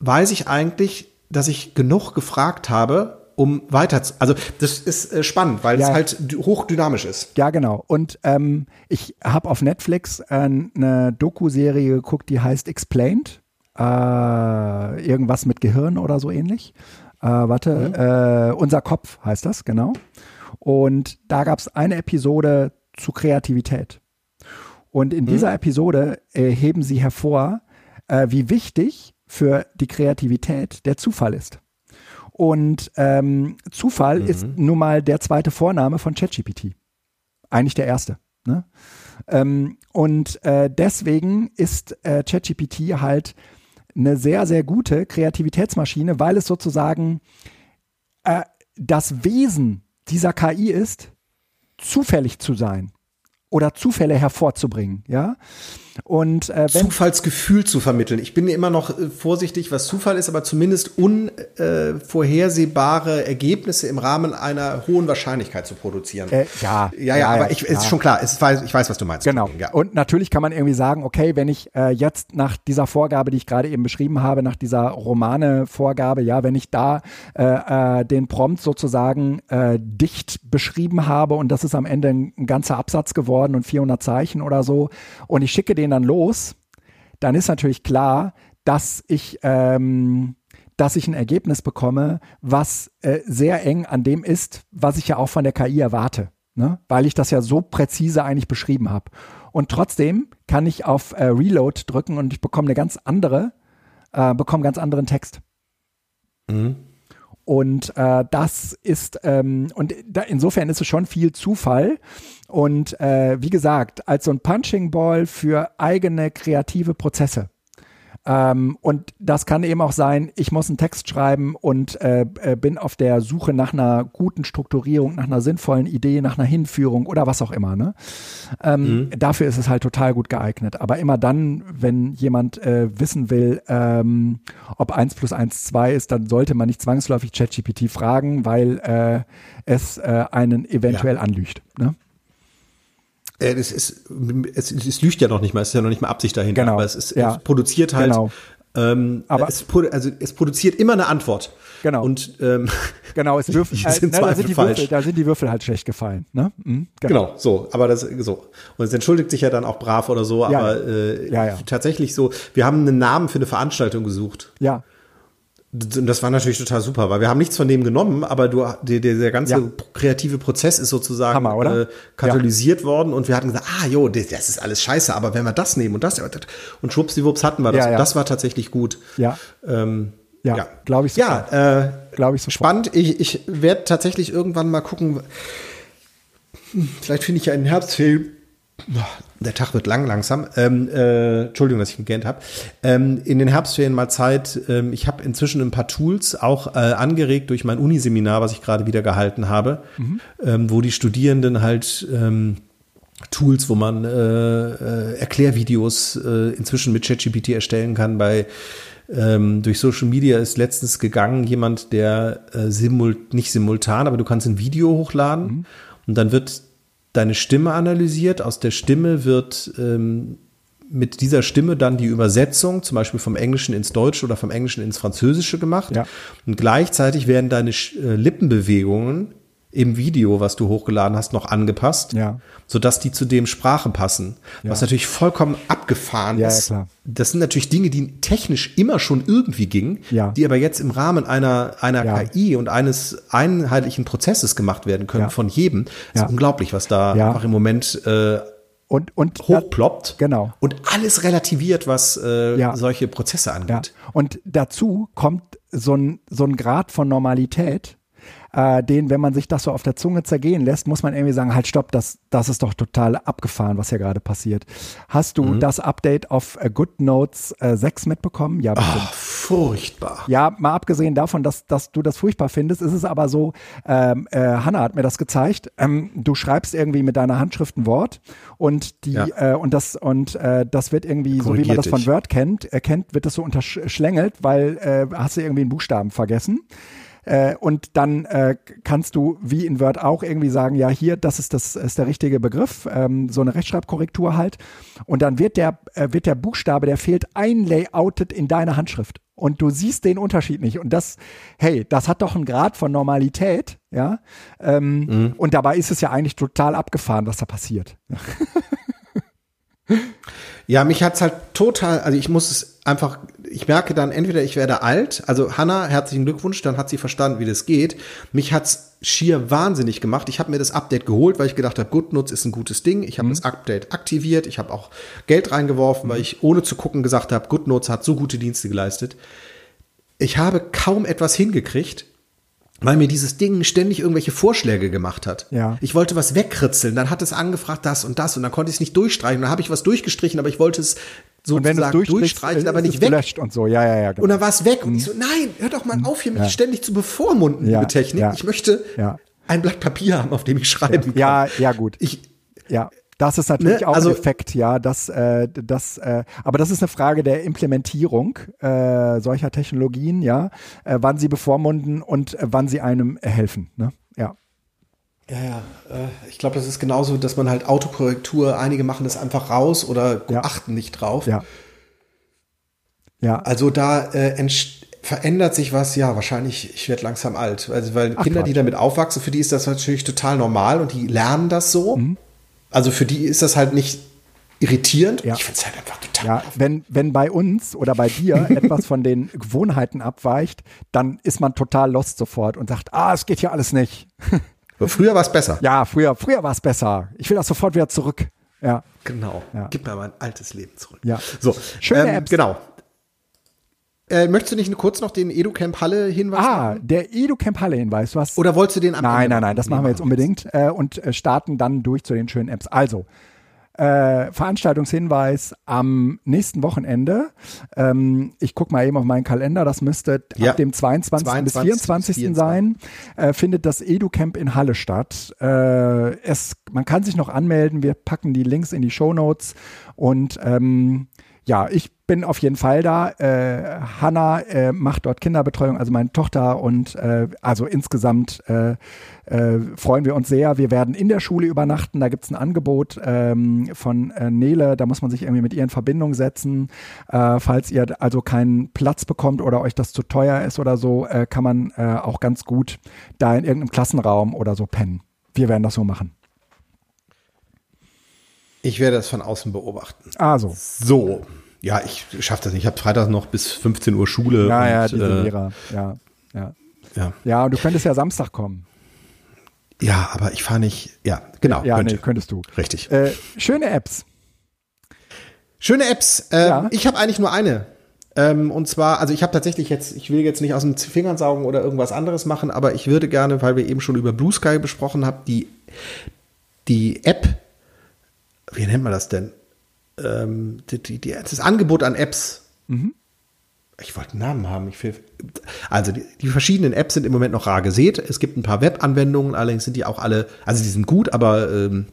weiß ich eigentlich, dass ich genug gefragt habe, um weiter zu. Also das ist äh, spannend, weil ja. es halt hochdynamisch ist. Ja, genau. Und ähm, ich habe auf Netflix äh, eine Doku-Serie geguckt, die heißt Explained. Äh, irgendwas mit Gehirn oder so ähnlich. Äh, warte, mhm. Äh, unser Kopf heißt das, genau. Und da gab es eine Episode zu Kreativität. Und in mhm. dieser Episode äh, heben sie hervor, wie wichtig für die Kreativität der Zufall ist. Und ähm, Zufall mhm. ist nun mal der zweite Vorname von ChatGPT. Eigentlich der erste. Ne? Ähm, und äh, deswegen ist äh, ChatGPT halt eine sehr, sehr gute Kreativitätsmaschine, weil es sozusagen äh, das Wesen dieser KI ist, zufällig zu sein oder Zufälle hervorzubringen, ja. Und äh, Zufallsgefühl zu vermitteln. Ich bin immer noch äh, vorsichtig, was Zufall ist, aber zumindest unvorhersehbare äh, Ergebnisse im Rahmen einer hohen Wahrscheinlichkeit zu produzieren. Äh, ja, ja, ja, aber ich, ja. ist schon klar. Es weiß, ich weiß, was du meinst. Genau. Ja. Und natürlich kann man irgendwie sagen, okay, wenn ich äh, jetzt nach dieser Vorgabe, die ich gerade eben beschrieben habe, nach dieser Romane-Vorgabe, ja, wenn ich da äh, äh, den Prompt sozusagen dicht beschrieben habe und das ist am Ende ein, ein ganzer Absatz geworden und 400 Zeichen oder so und ich schicke den den dann los, dann ist natürlich klar, dass ich, ähm, dass ich ein Ergebnis bekomme, was äh, sehr eng an dem ist, was ich ja auch von der KI erwarte, ne? weil ich das ja so präzise eigentlich beschrieben habe. Und trotzdem kann ich auf äh, Reload drücken und ich bekomme eine ganz andere, äh, bekomme ganz anderen Text. Mhm. Und äh, das ist, ähm, und da, insofern ist es schon viel Zufall. Und äh, wie gesagt, als so ein Punching Ball für eigene kreative Prozesse. Ähm, und das kann eben auch sein, ich muss einen Text schreiben und äh, äh, bin auf der Suche nach einer guten Strukturierung, nach einer sinnvollen Idee, nach einer Hinführung oder was auch immer. Ne? Ähm, mhm. Dafür ist es halt total gut geeignet. Aber immer dann, wenn jemand äh, wissen will, ähm, ob 1 plus 1 2 ist, dann sollte man nicht zwangsläufig ChatGPT fragen, weil äh, es äh, einen eventuell ja. anlügt. Ne? Äh, es, ist, es, es lügt ja noch nicht mal, es ist ja noch nicht mal Absicht dahinter, genau. aber es, ist, ja. es produziert halt, genau. ähm, aber es, also es produziert immer eine Antwort. Genau. Und ähm, genau, es [laughs] Würfel, die sind äh, ne, da, sind die falsch. Würfel, da sind die Würfel halt schlecht gefallen. Ne? Mhm, Genau, so, aber das so. Und es entschuldigt sich ja dann auch brav oder so, Ja, aber. Äh, Ja, ja. tatsächlich so, wir haben einen Namen für eine Veranstaltung gesucht. Ja, das war natürlich total super, weil wir haben nichts von dem genommen, aber du, der, der, ganze Ja. kreative Prozess ist sozusagen Hammer? Äh, katalysiert worden und wir hatten gesagt, ah jo, das, ist alles scheiße, aber wenn wir das nehmen und das und schwuppsiwupps hatten wir das. Ja, ja. Das war tatsächlich gut. ja, Ähm, ja, ja. glaube ich. ja, äh, glaube ich so. spannend. Ich, ich werde tatsächlich irgendwann mal gucken. Hm, Vielleicht finde ich ja einen Herbstfilm. Der Tag wird lang langsam. Ähm, äh, Entschuldigung, dass ich gegähnt habe. Ähm, in den Herbstferien mal Zeit. Ähm, ich habe inzwischen ein paar Tools auch äh, angeregt durch mein Uniseminar, was ich gerade wieder gehalten habe, ähm, wo die Studierenden halt ähm, Tools, wo man äh, äh, Erklärvideos äh, inzwischen mit ChatGPT erstellen kann. Bei ähm, durch Social Media ist letztens gegangen jemand, der äh, simul nicht simultan, aber du kannst ein Video hochladen und dann wird deine Stimme analysiert. Aus der Stimme wird ähm, mit dieser Stimme dann die Übersetzung, zum Beispiel vom Englischen ins Deutsche oder vom Englischen ins Französische gemacht. Ja. Und gleichzeitig werden deine äh, Lippenbewegungen im Video, was du hochgeladen hast, noch angepasst, Ja. sodass die zu dem Sprache passen. Was natürlich vollkommen abgefahren Ja, ja, ist. klar. Das sind natürlich Dinge, die technisch immer schon irgendwie gingen, Ja. die aber jetzt im Rahmen einer, einer Ja. KI und eines einheitlichen Prozesses gemacht werden können Ja. von jedem. Das Ja. ist unglaublich, was da Ja. einfach im Moment äh, Und, und hochploppt. Genau. Und alles relativiert, was äh, Ja. solche Prozesse Ja. angeht. Und dazu kommt so ein, so ein Grad von Normalität, äh, den, wenn man sich das so auf der Zunge zergehen lässt, muss man irgendwie sagen, halt stopp, das, das ist doch total abgefahren, was hier gerade passiert. Hast Mhm. du das Update auf äh, GoodNotes äh, 6 mitbekommen? Ja, bestimmt. Ah, furchtbar. Ja, mal abgesehen davon, dass, dass du das furchtbar findest, ist es aber so, ähm, äh, Hanna hat mir das gezeigt, ähm, du schreibst irgendwie mit deiner Handschrift ein Wort und die Ja. äh, und das und äh, das wird irgendwie, so wie man Korrigiert das von. Word kennt, äh, kennt, wird das so unterschlängelt, weil äh, hast du irgendwie einen Buchstaben vergessen. Äh, und dann äh, kannst du, wie in Word auch, irgendwie sagen, ja, hier, das ist das ist der richtige Begriff, ähm, so eine Rechtschreibkorrektur halt. Und dann wird der, äh, wird der Buchstabe, der fehlt, einlayoutet in deine Handschrift. Und du siehst den Unterschied nicht. Und das, hey, das hat doch einen Grad von Normalität, ja. Ähm, Und dabei ist es ja eigentlich total abgefahren, was da passiert. [laughs] Ja, mich hat's halt total, also ich muss es einfach, ich merke dann entweder ich werde alt, also Hanna, herzlichen Glückwunsch, dann hat sie verstanden, wie das geht. Mich hat's schier wahnsinnig gemacht. Ich habe mir das Update geholt, weil ich gedacht habe, GoodNotes ist ein gutes Ding. Ich habe das Update aktiviert, ich habe auch Geld reingeworfen, weil ich ohne zu gucken gesagt habe, GoodNotes hat so gute Dienste geleistet. Ich habe kaum etwas hingekriegt, weil mir dieses Ding ständig irgendwelche Vorschläge gemacht hat. Ja. Ich wollte was wegkritzeln, dann hat es angefragt das und das und dann konnte ich es nicht durchstreichen. Dann habe ich was durchgestrichen, aber ich wollte es Und wenn du durchstreichen, durchstreichen, aber nicht weg. und so. Ja, ja, ja. Genau. Und dann war es weg. Und ich so, nein, hör doch mal auf, hier mich Ja. ständig zu bevormunden, Ja, liebe Technik. ja. Ich möchte ein Blatt Papier haben, auf dem ich schreiben kann. ja, ja, gut. Ich, Ja, das ist natürlich Ne, auch also- ein Effekt, ja. Das, äh, das, äh, aber das ist eine Frage der Implementierung äh, solcher Technologien, ja, äh, wann sie bevormunden und äh, wann sie einem äh, helfen. Ne? Ja. ja, äh, ich glaube, das ist genauso, dass man halt Autokorrektur, einige machen das einfach raus oder Ja. achten nicht drauf. Ja. Ja, Also da äh, verändert sich was, ja, wahrscheinlich, ich werde langsam alt. Also, weil Ach, Kinder, die Quatsch. damit aufwachsen, für die ist das natürlich total normal und die lernen das so. Mhm. Also für die ist das halt nicht irritierend. Ja. Ich finde es halt einfach total. ja, wenn, wenn bei uns oder bei dir [laughs] etwas von den Gewohnheiten abweicht, dann ist man total lost sofort und sagt, ah, es geht hier alles nicht. [laughs] Aber früher war es besser. Ja, früher, früher war es besser. Ich will das sofort wieder zurück. Ja. Genau. Ja. Gib mir mein altes Leben zurück. Ja. So, Schöne ähm, Apps. Genau. Äh, möchtest du nicht kurz noch den EduCamp Halle Hinweis Ah, machen? der EduCamp Halle Hinweis. Du hast Oder wolltest du den am Nein, Ende nein, nein, das machen wir jetzt unbedingt äh, und äh, starten dann durch zu den schönen Apps. Also, äh, Veranstaltungshinweis am nächsten Wochenende. Ähm, ich gucke mal eben auf meinen Kalender, das müsste Ja. ab dem 22. 22. bis 24. sein, äh, findet das EduCamp in Halle statt. Äh, es, man kann sich noch anmelden, wir packen die Links in die Show Notes und ähm, ja, ich bin auf jeden Fall da. Äh, Hanna äh, macht dort Kinderbetreuung, also meine Tochter und äh, also insgesamt äh, äh, freuen wir uns sehr. Wir werden in der Schule übernachten. Da gibt es ein Angebot ähm, von äh, Nele. Da muss man sich irgendwie mit ihr in Verbindung setzen. Äh, falls ihr also keinen Platz bekommt oder euch das zu teuer ist oder so, äh, kann man äh, auch ganz gut da in irgendeinem Klassenraum oder so pennen. Wir werden das so machen. Ich werde das von außen beobachten. Also. So. Ja, ich schaffe das nicht. Ich habe Freitag noch bis 15 Uhr Schule. Ja, und, ja, diese äh, Lehrer. Ja, ja. Ja. Ja, und du könntest ja Samstag kommen. Ja, aber ich fahre nicht. Ja, genau. Ja, könnte. nee, könntest du. Richtig. Äh, schöne Apps. Schöne Apps. Ähm, Ja. Ich habe eigentlich nur eine. Ähm, und zwar, also ich habe tatsächlich jetzt, ich will jetzt nicht aus den Fingern saugen oder irgendwas anderes machen, aber ich würde gerne, weil wir eben schon über Blue Sky besprochen haben, die, die App, wie nennt man das denn? Ähm, die, die, die, das Angebot an Apps. Ich wollte einen Namen haben. Will, also die, die verschiedenen Apps sind im Moment noch rar gesät. Es gibt ein paar Webanwendungen, allerdings sind die auch alle, also die sind gut, aber ähm,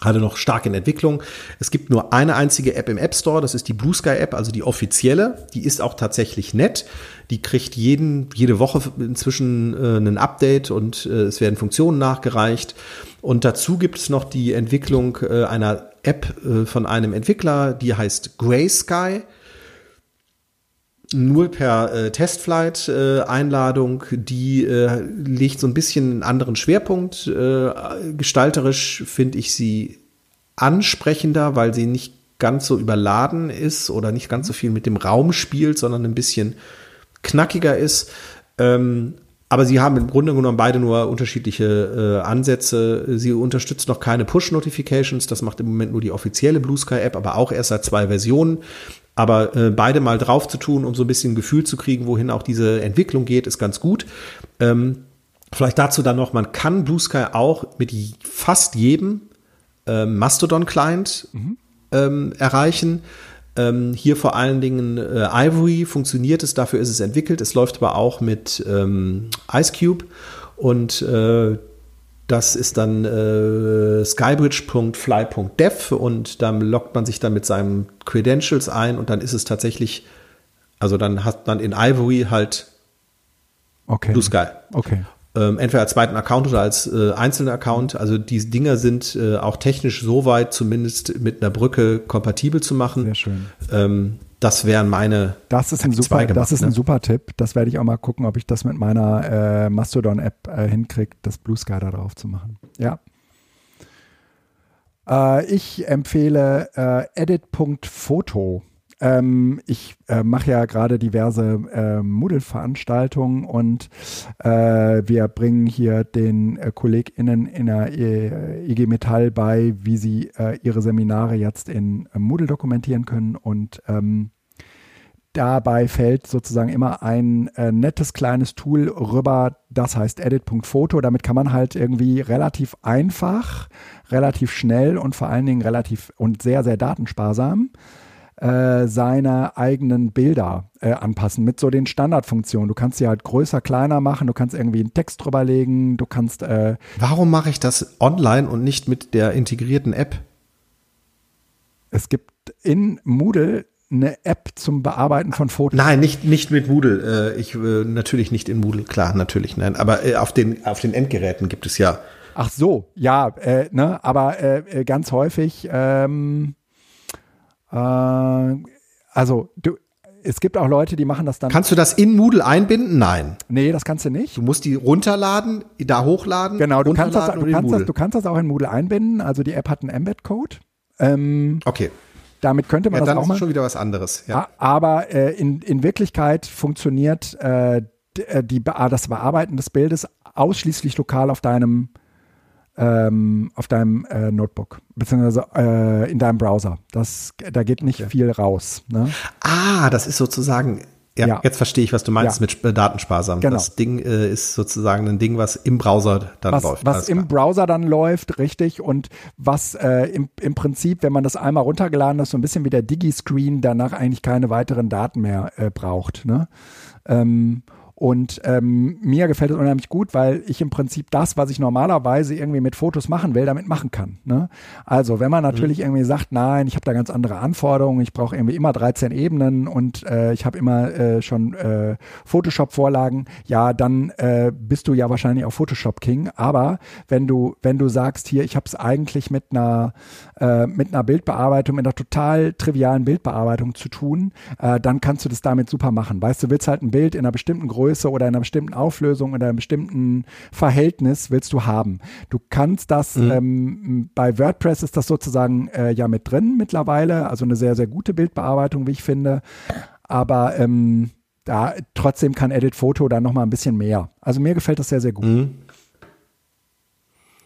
alle noch stark in Entwicklung. Es gibt nur eine einzige App im App Store, das ist die Blue Sky App, also die offizielle. Die ist auch tatsächlich nett. Die kriegt jeden, jede Woche inzwischen äh, ein Update und äh, es werden Funktionen nachgereicht. Und dazu gibt es noch die Entwicklung äh, einer App äh, von einem Entwickler, die heißt Grey Sky nur per äh, Testflight-Einladung. die äh, legt so ein bisschen einen anderen Schwerpunkt. Äh, gestalterisch finde ich sie ansprechender, weil sie nicht ganz so überladen ist oder nicht ganz so viel mit dem Raum spielt, sondern ein bisschen knackiger ist. Ähm, aber sie haben im Grunde genommen beide nur unterschiedliche äh, Ansätze. Sie unterstützt noch keine Push-Notifications. Das macht im Moment nur die offizielle Blue Sky App, aber auch erst seit zwei Versionen. Aber äh, beide mal drauf zu tun, um so ein bisschen Gefühl zu kriegen, wohin auch diese Entwicklung geht, ist ganz gut. Ähm, vielleicht dazu dann noch, man kann Blue Sky auch mit fast jedem ähm, Mastodon-Client ähm, erreichen. Ähm, hier vor allen Dingen äh, Ivory funktioniert es, dafür ist es entwickelt. Es läuft aber auch mit ähm, IceCube und äh, das ist dann äh, skybridge.fly.dev und dann loggt man sich dann mit seinen Credentials ein und dann ist es tatsächlich, also dann hat man in Ivory halt Okay. Blue Sky. Okay. Ähm, entweder als zweiten Account oder als äh, einzelnen Account. Also die Dinger sind äh, auch technisch so weit, zumindest mit einer Brücke kompatibel zu machen. Sehr schön. Ähm, das wären meine. Das ist ein super, gemacht, das ist ein ne? super Tipp. Das werde ich auch mal gucken, ob ich das mit meiner äh, Mastodon-App äh, hinkriege, das Blue Sky da drauf zu machen. Ja. Äh, ich empfehle äh, edit.photo. Ähm, ich äh, mache ja gerade diverse äh, Moodle-Veranstaltungen und äh, wir bringen hier den äh, KollegInnen in der äh, IG Metall bei, wie sie äh, ihre Seminare jetzt in Moodle dokumentieren können und ähm, dabei fällt sozusagen immer ein äh, nettes kleines Tool rüber, das heißt edit.photo. Damit kann man halt irgendwie relativ einfach, relativ schnell und vor allen Dingen relativ und sehr, sehr datensparsam äh, seine eigenen Bilder äh, anpassen mit so den Standardfunktionen. Du kannst sie halt größer, kleiner machen, du kannst irgendwie einen Text drüberlegen, du kannst äh, Warum mache ich das online und nicht mit der integrierten App? es gibt in Moodle eine App zum Bearbeiten von Fotos. Nein, nicht, nicht mit Moodle. Äh, ich äh, natürlich nicht in Moodle, klar, natürlich, nein. Aber auf den, auf den Endgeräten gibt es ja. Ach so, ja, äh, ne, aber äh, ganz häufig, ähm, äh, also du, es gibt auch Leute, die machen das dann. Kannst du das in Moodle einbinden? Nein. nee, das kannst du nicht. Du musst die runterladen, da hochladen. Genau, du kannst, das, du, kannst das, du kannst das auch in Moodle einbinden. Also die App hat einen Embed-Code. Ähm, Okay. damit könnte man Ja, das dann auch ist mal. es schon wieder was anderes. Ja. Aber äh, in, in Wirklichkeit funktioniert äh, äh, die, Bea- das Bearbeiten des Bildes ausschließlich lokal auf deinem, ähm, auf deinem äh, Notebook, beziehungsweise äh, in deinem Browser. Das, da geht nicht viel raus. Ne? Ah, das ist sozusagen. Ja, Ja. jetzt verstehe ich, was du meinst Ja. mit äh, datensparsam. Genau. Das Ding äh, ist sozusagen ein Ding, was im Browser dann was, läuft. was im. Browser dann läuft, richtig, und was äh, im, im Prinzip, wenn man das einmal runtergeladen hat, so ein bisschen wie der Digi-Screen, danach eigentlich keine weiteren Daten mehr äh, braucht. Ne? Ähm, Und ähm, mir gefällt es unheimlich gut, weil ich im Prinzip das, was ich normalerweise irgendwie mit Fotos machen will, damit machen kann. Ne? Also wenn man natürlich mhm. irgendwie sagt, nein, ich habe da ganz andere Anforderungen, ich brauche irgendwie immer 13 Ebenen und äh, ich habe immer äh, schon äh, Photoshop-Vorlagen, ja, dann äh, bist du ja wahrscheinlich auch Photoshop King. Aber wenn du, wenn du sagst, hier, ich habe es eigentlich mit einer, äh, mit einer Bildbearbeitung, mit einer total trivialen Bildbearbeitung zu tun, äh, dann kannst du das damit super machen. Weißt du, willst halt ein Bild in einer bestimmten Größe oder in einer bestimmten Auflösung oder einem bestimmten Verhältnis willst du haben. Du kannst das, mhm. ähm, bei WordPress ist das sozusagen äh, ja mit drin mittlerweile, also eine sehr, sehr gute Bildbearbeitung, wie ich finde. Aber ähm, da trotzdem kann Edit Photo da nochmal ein bisschen mehr. Also mir gefällt das sehr, sehr gut. Mhm.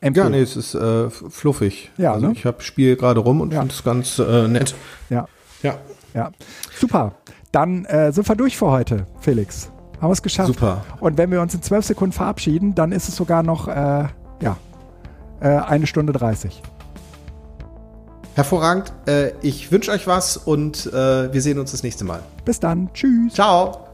Ja, nee, es ist äh, fluffig. Ja, also ne? ich habe Spiel gerade rum und ja. finde es ganz äh, nett. Ja. Ja. Ja. Super. Dann äh, sind wir durch für heute, Felix. Haben wir es geschafft. Super. Und wenn wir uns in zwölf Sekunden verabschieden, dann ist es sogar noch äh, ja, äh, eine Stunde 30. Hervorragend. Äh, ich wünsche euch was und wir sehen uns das nächste Mal. Bis dann. Tschüss. Ciao.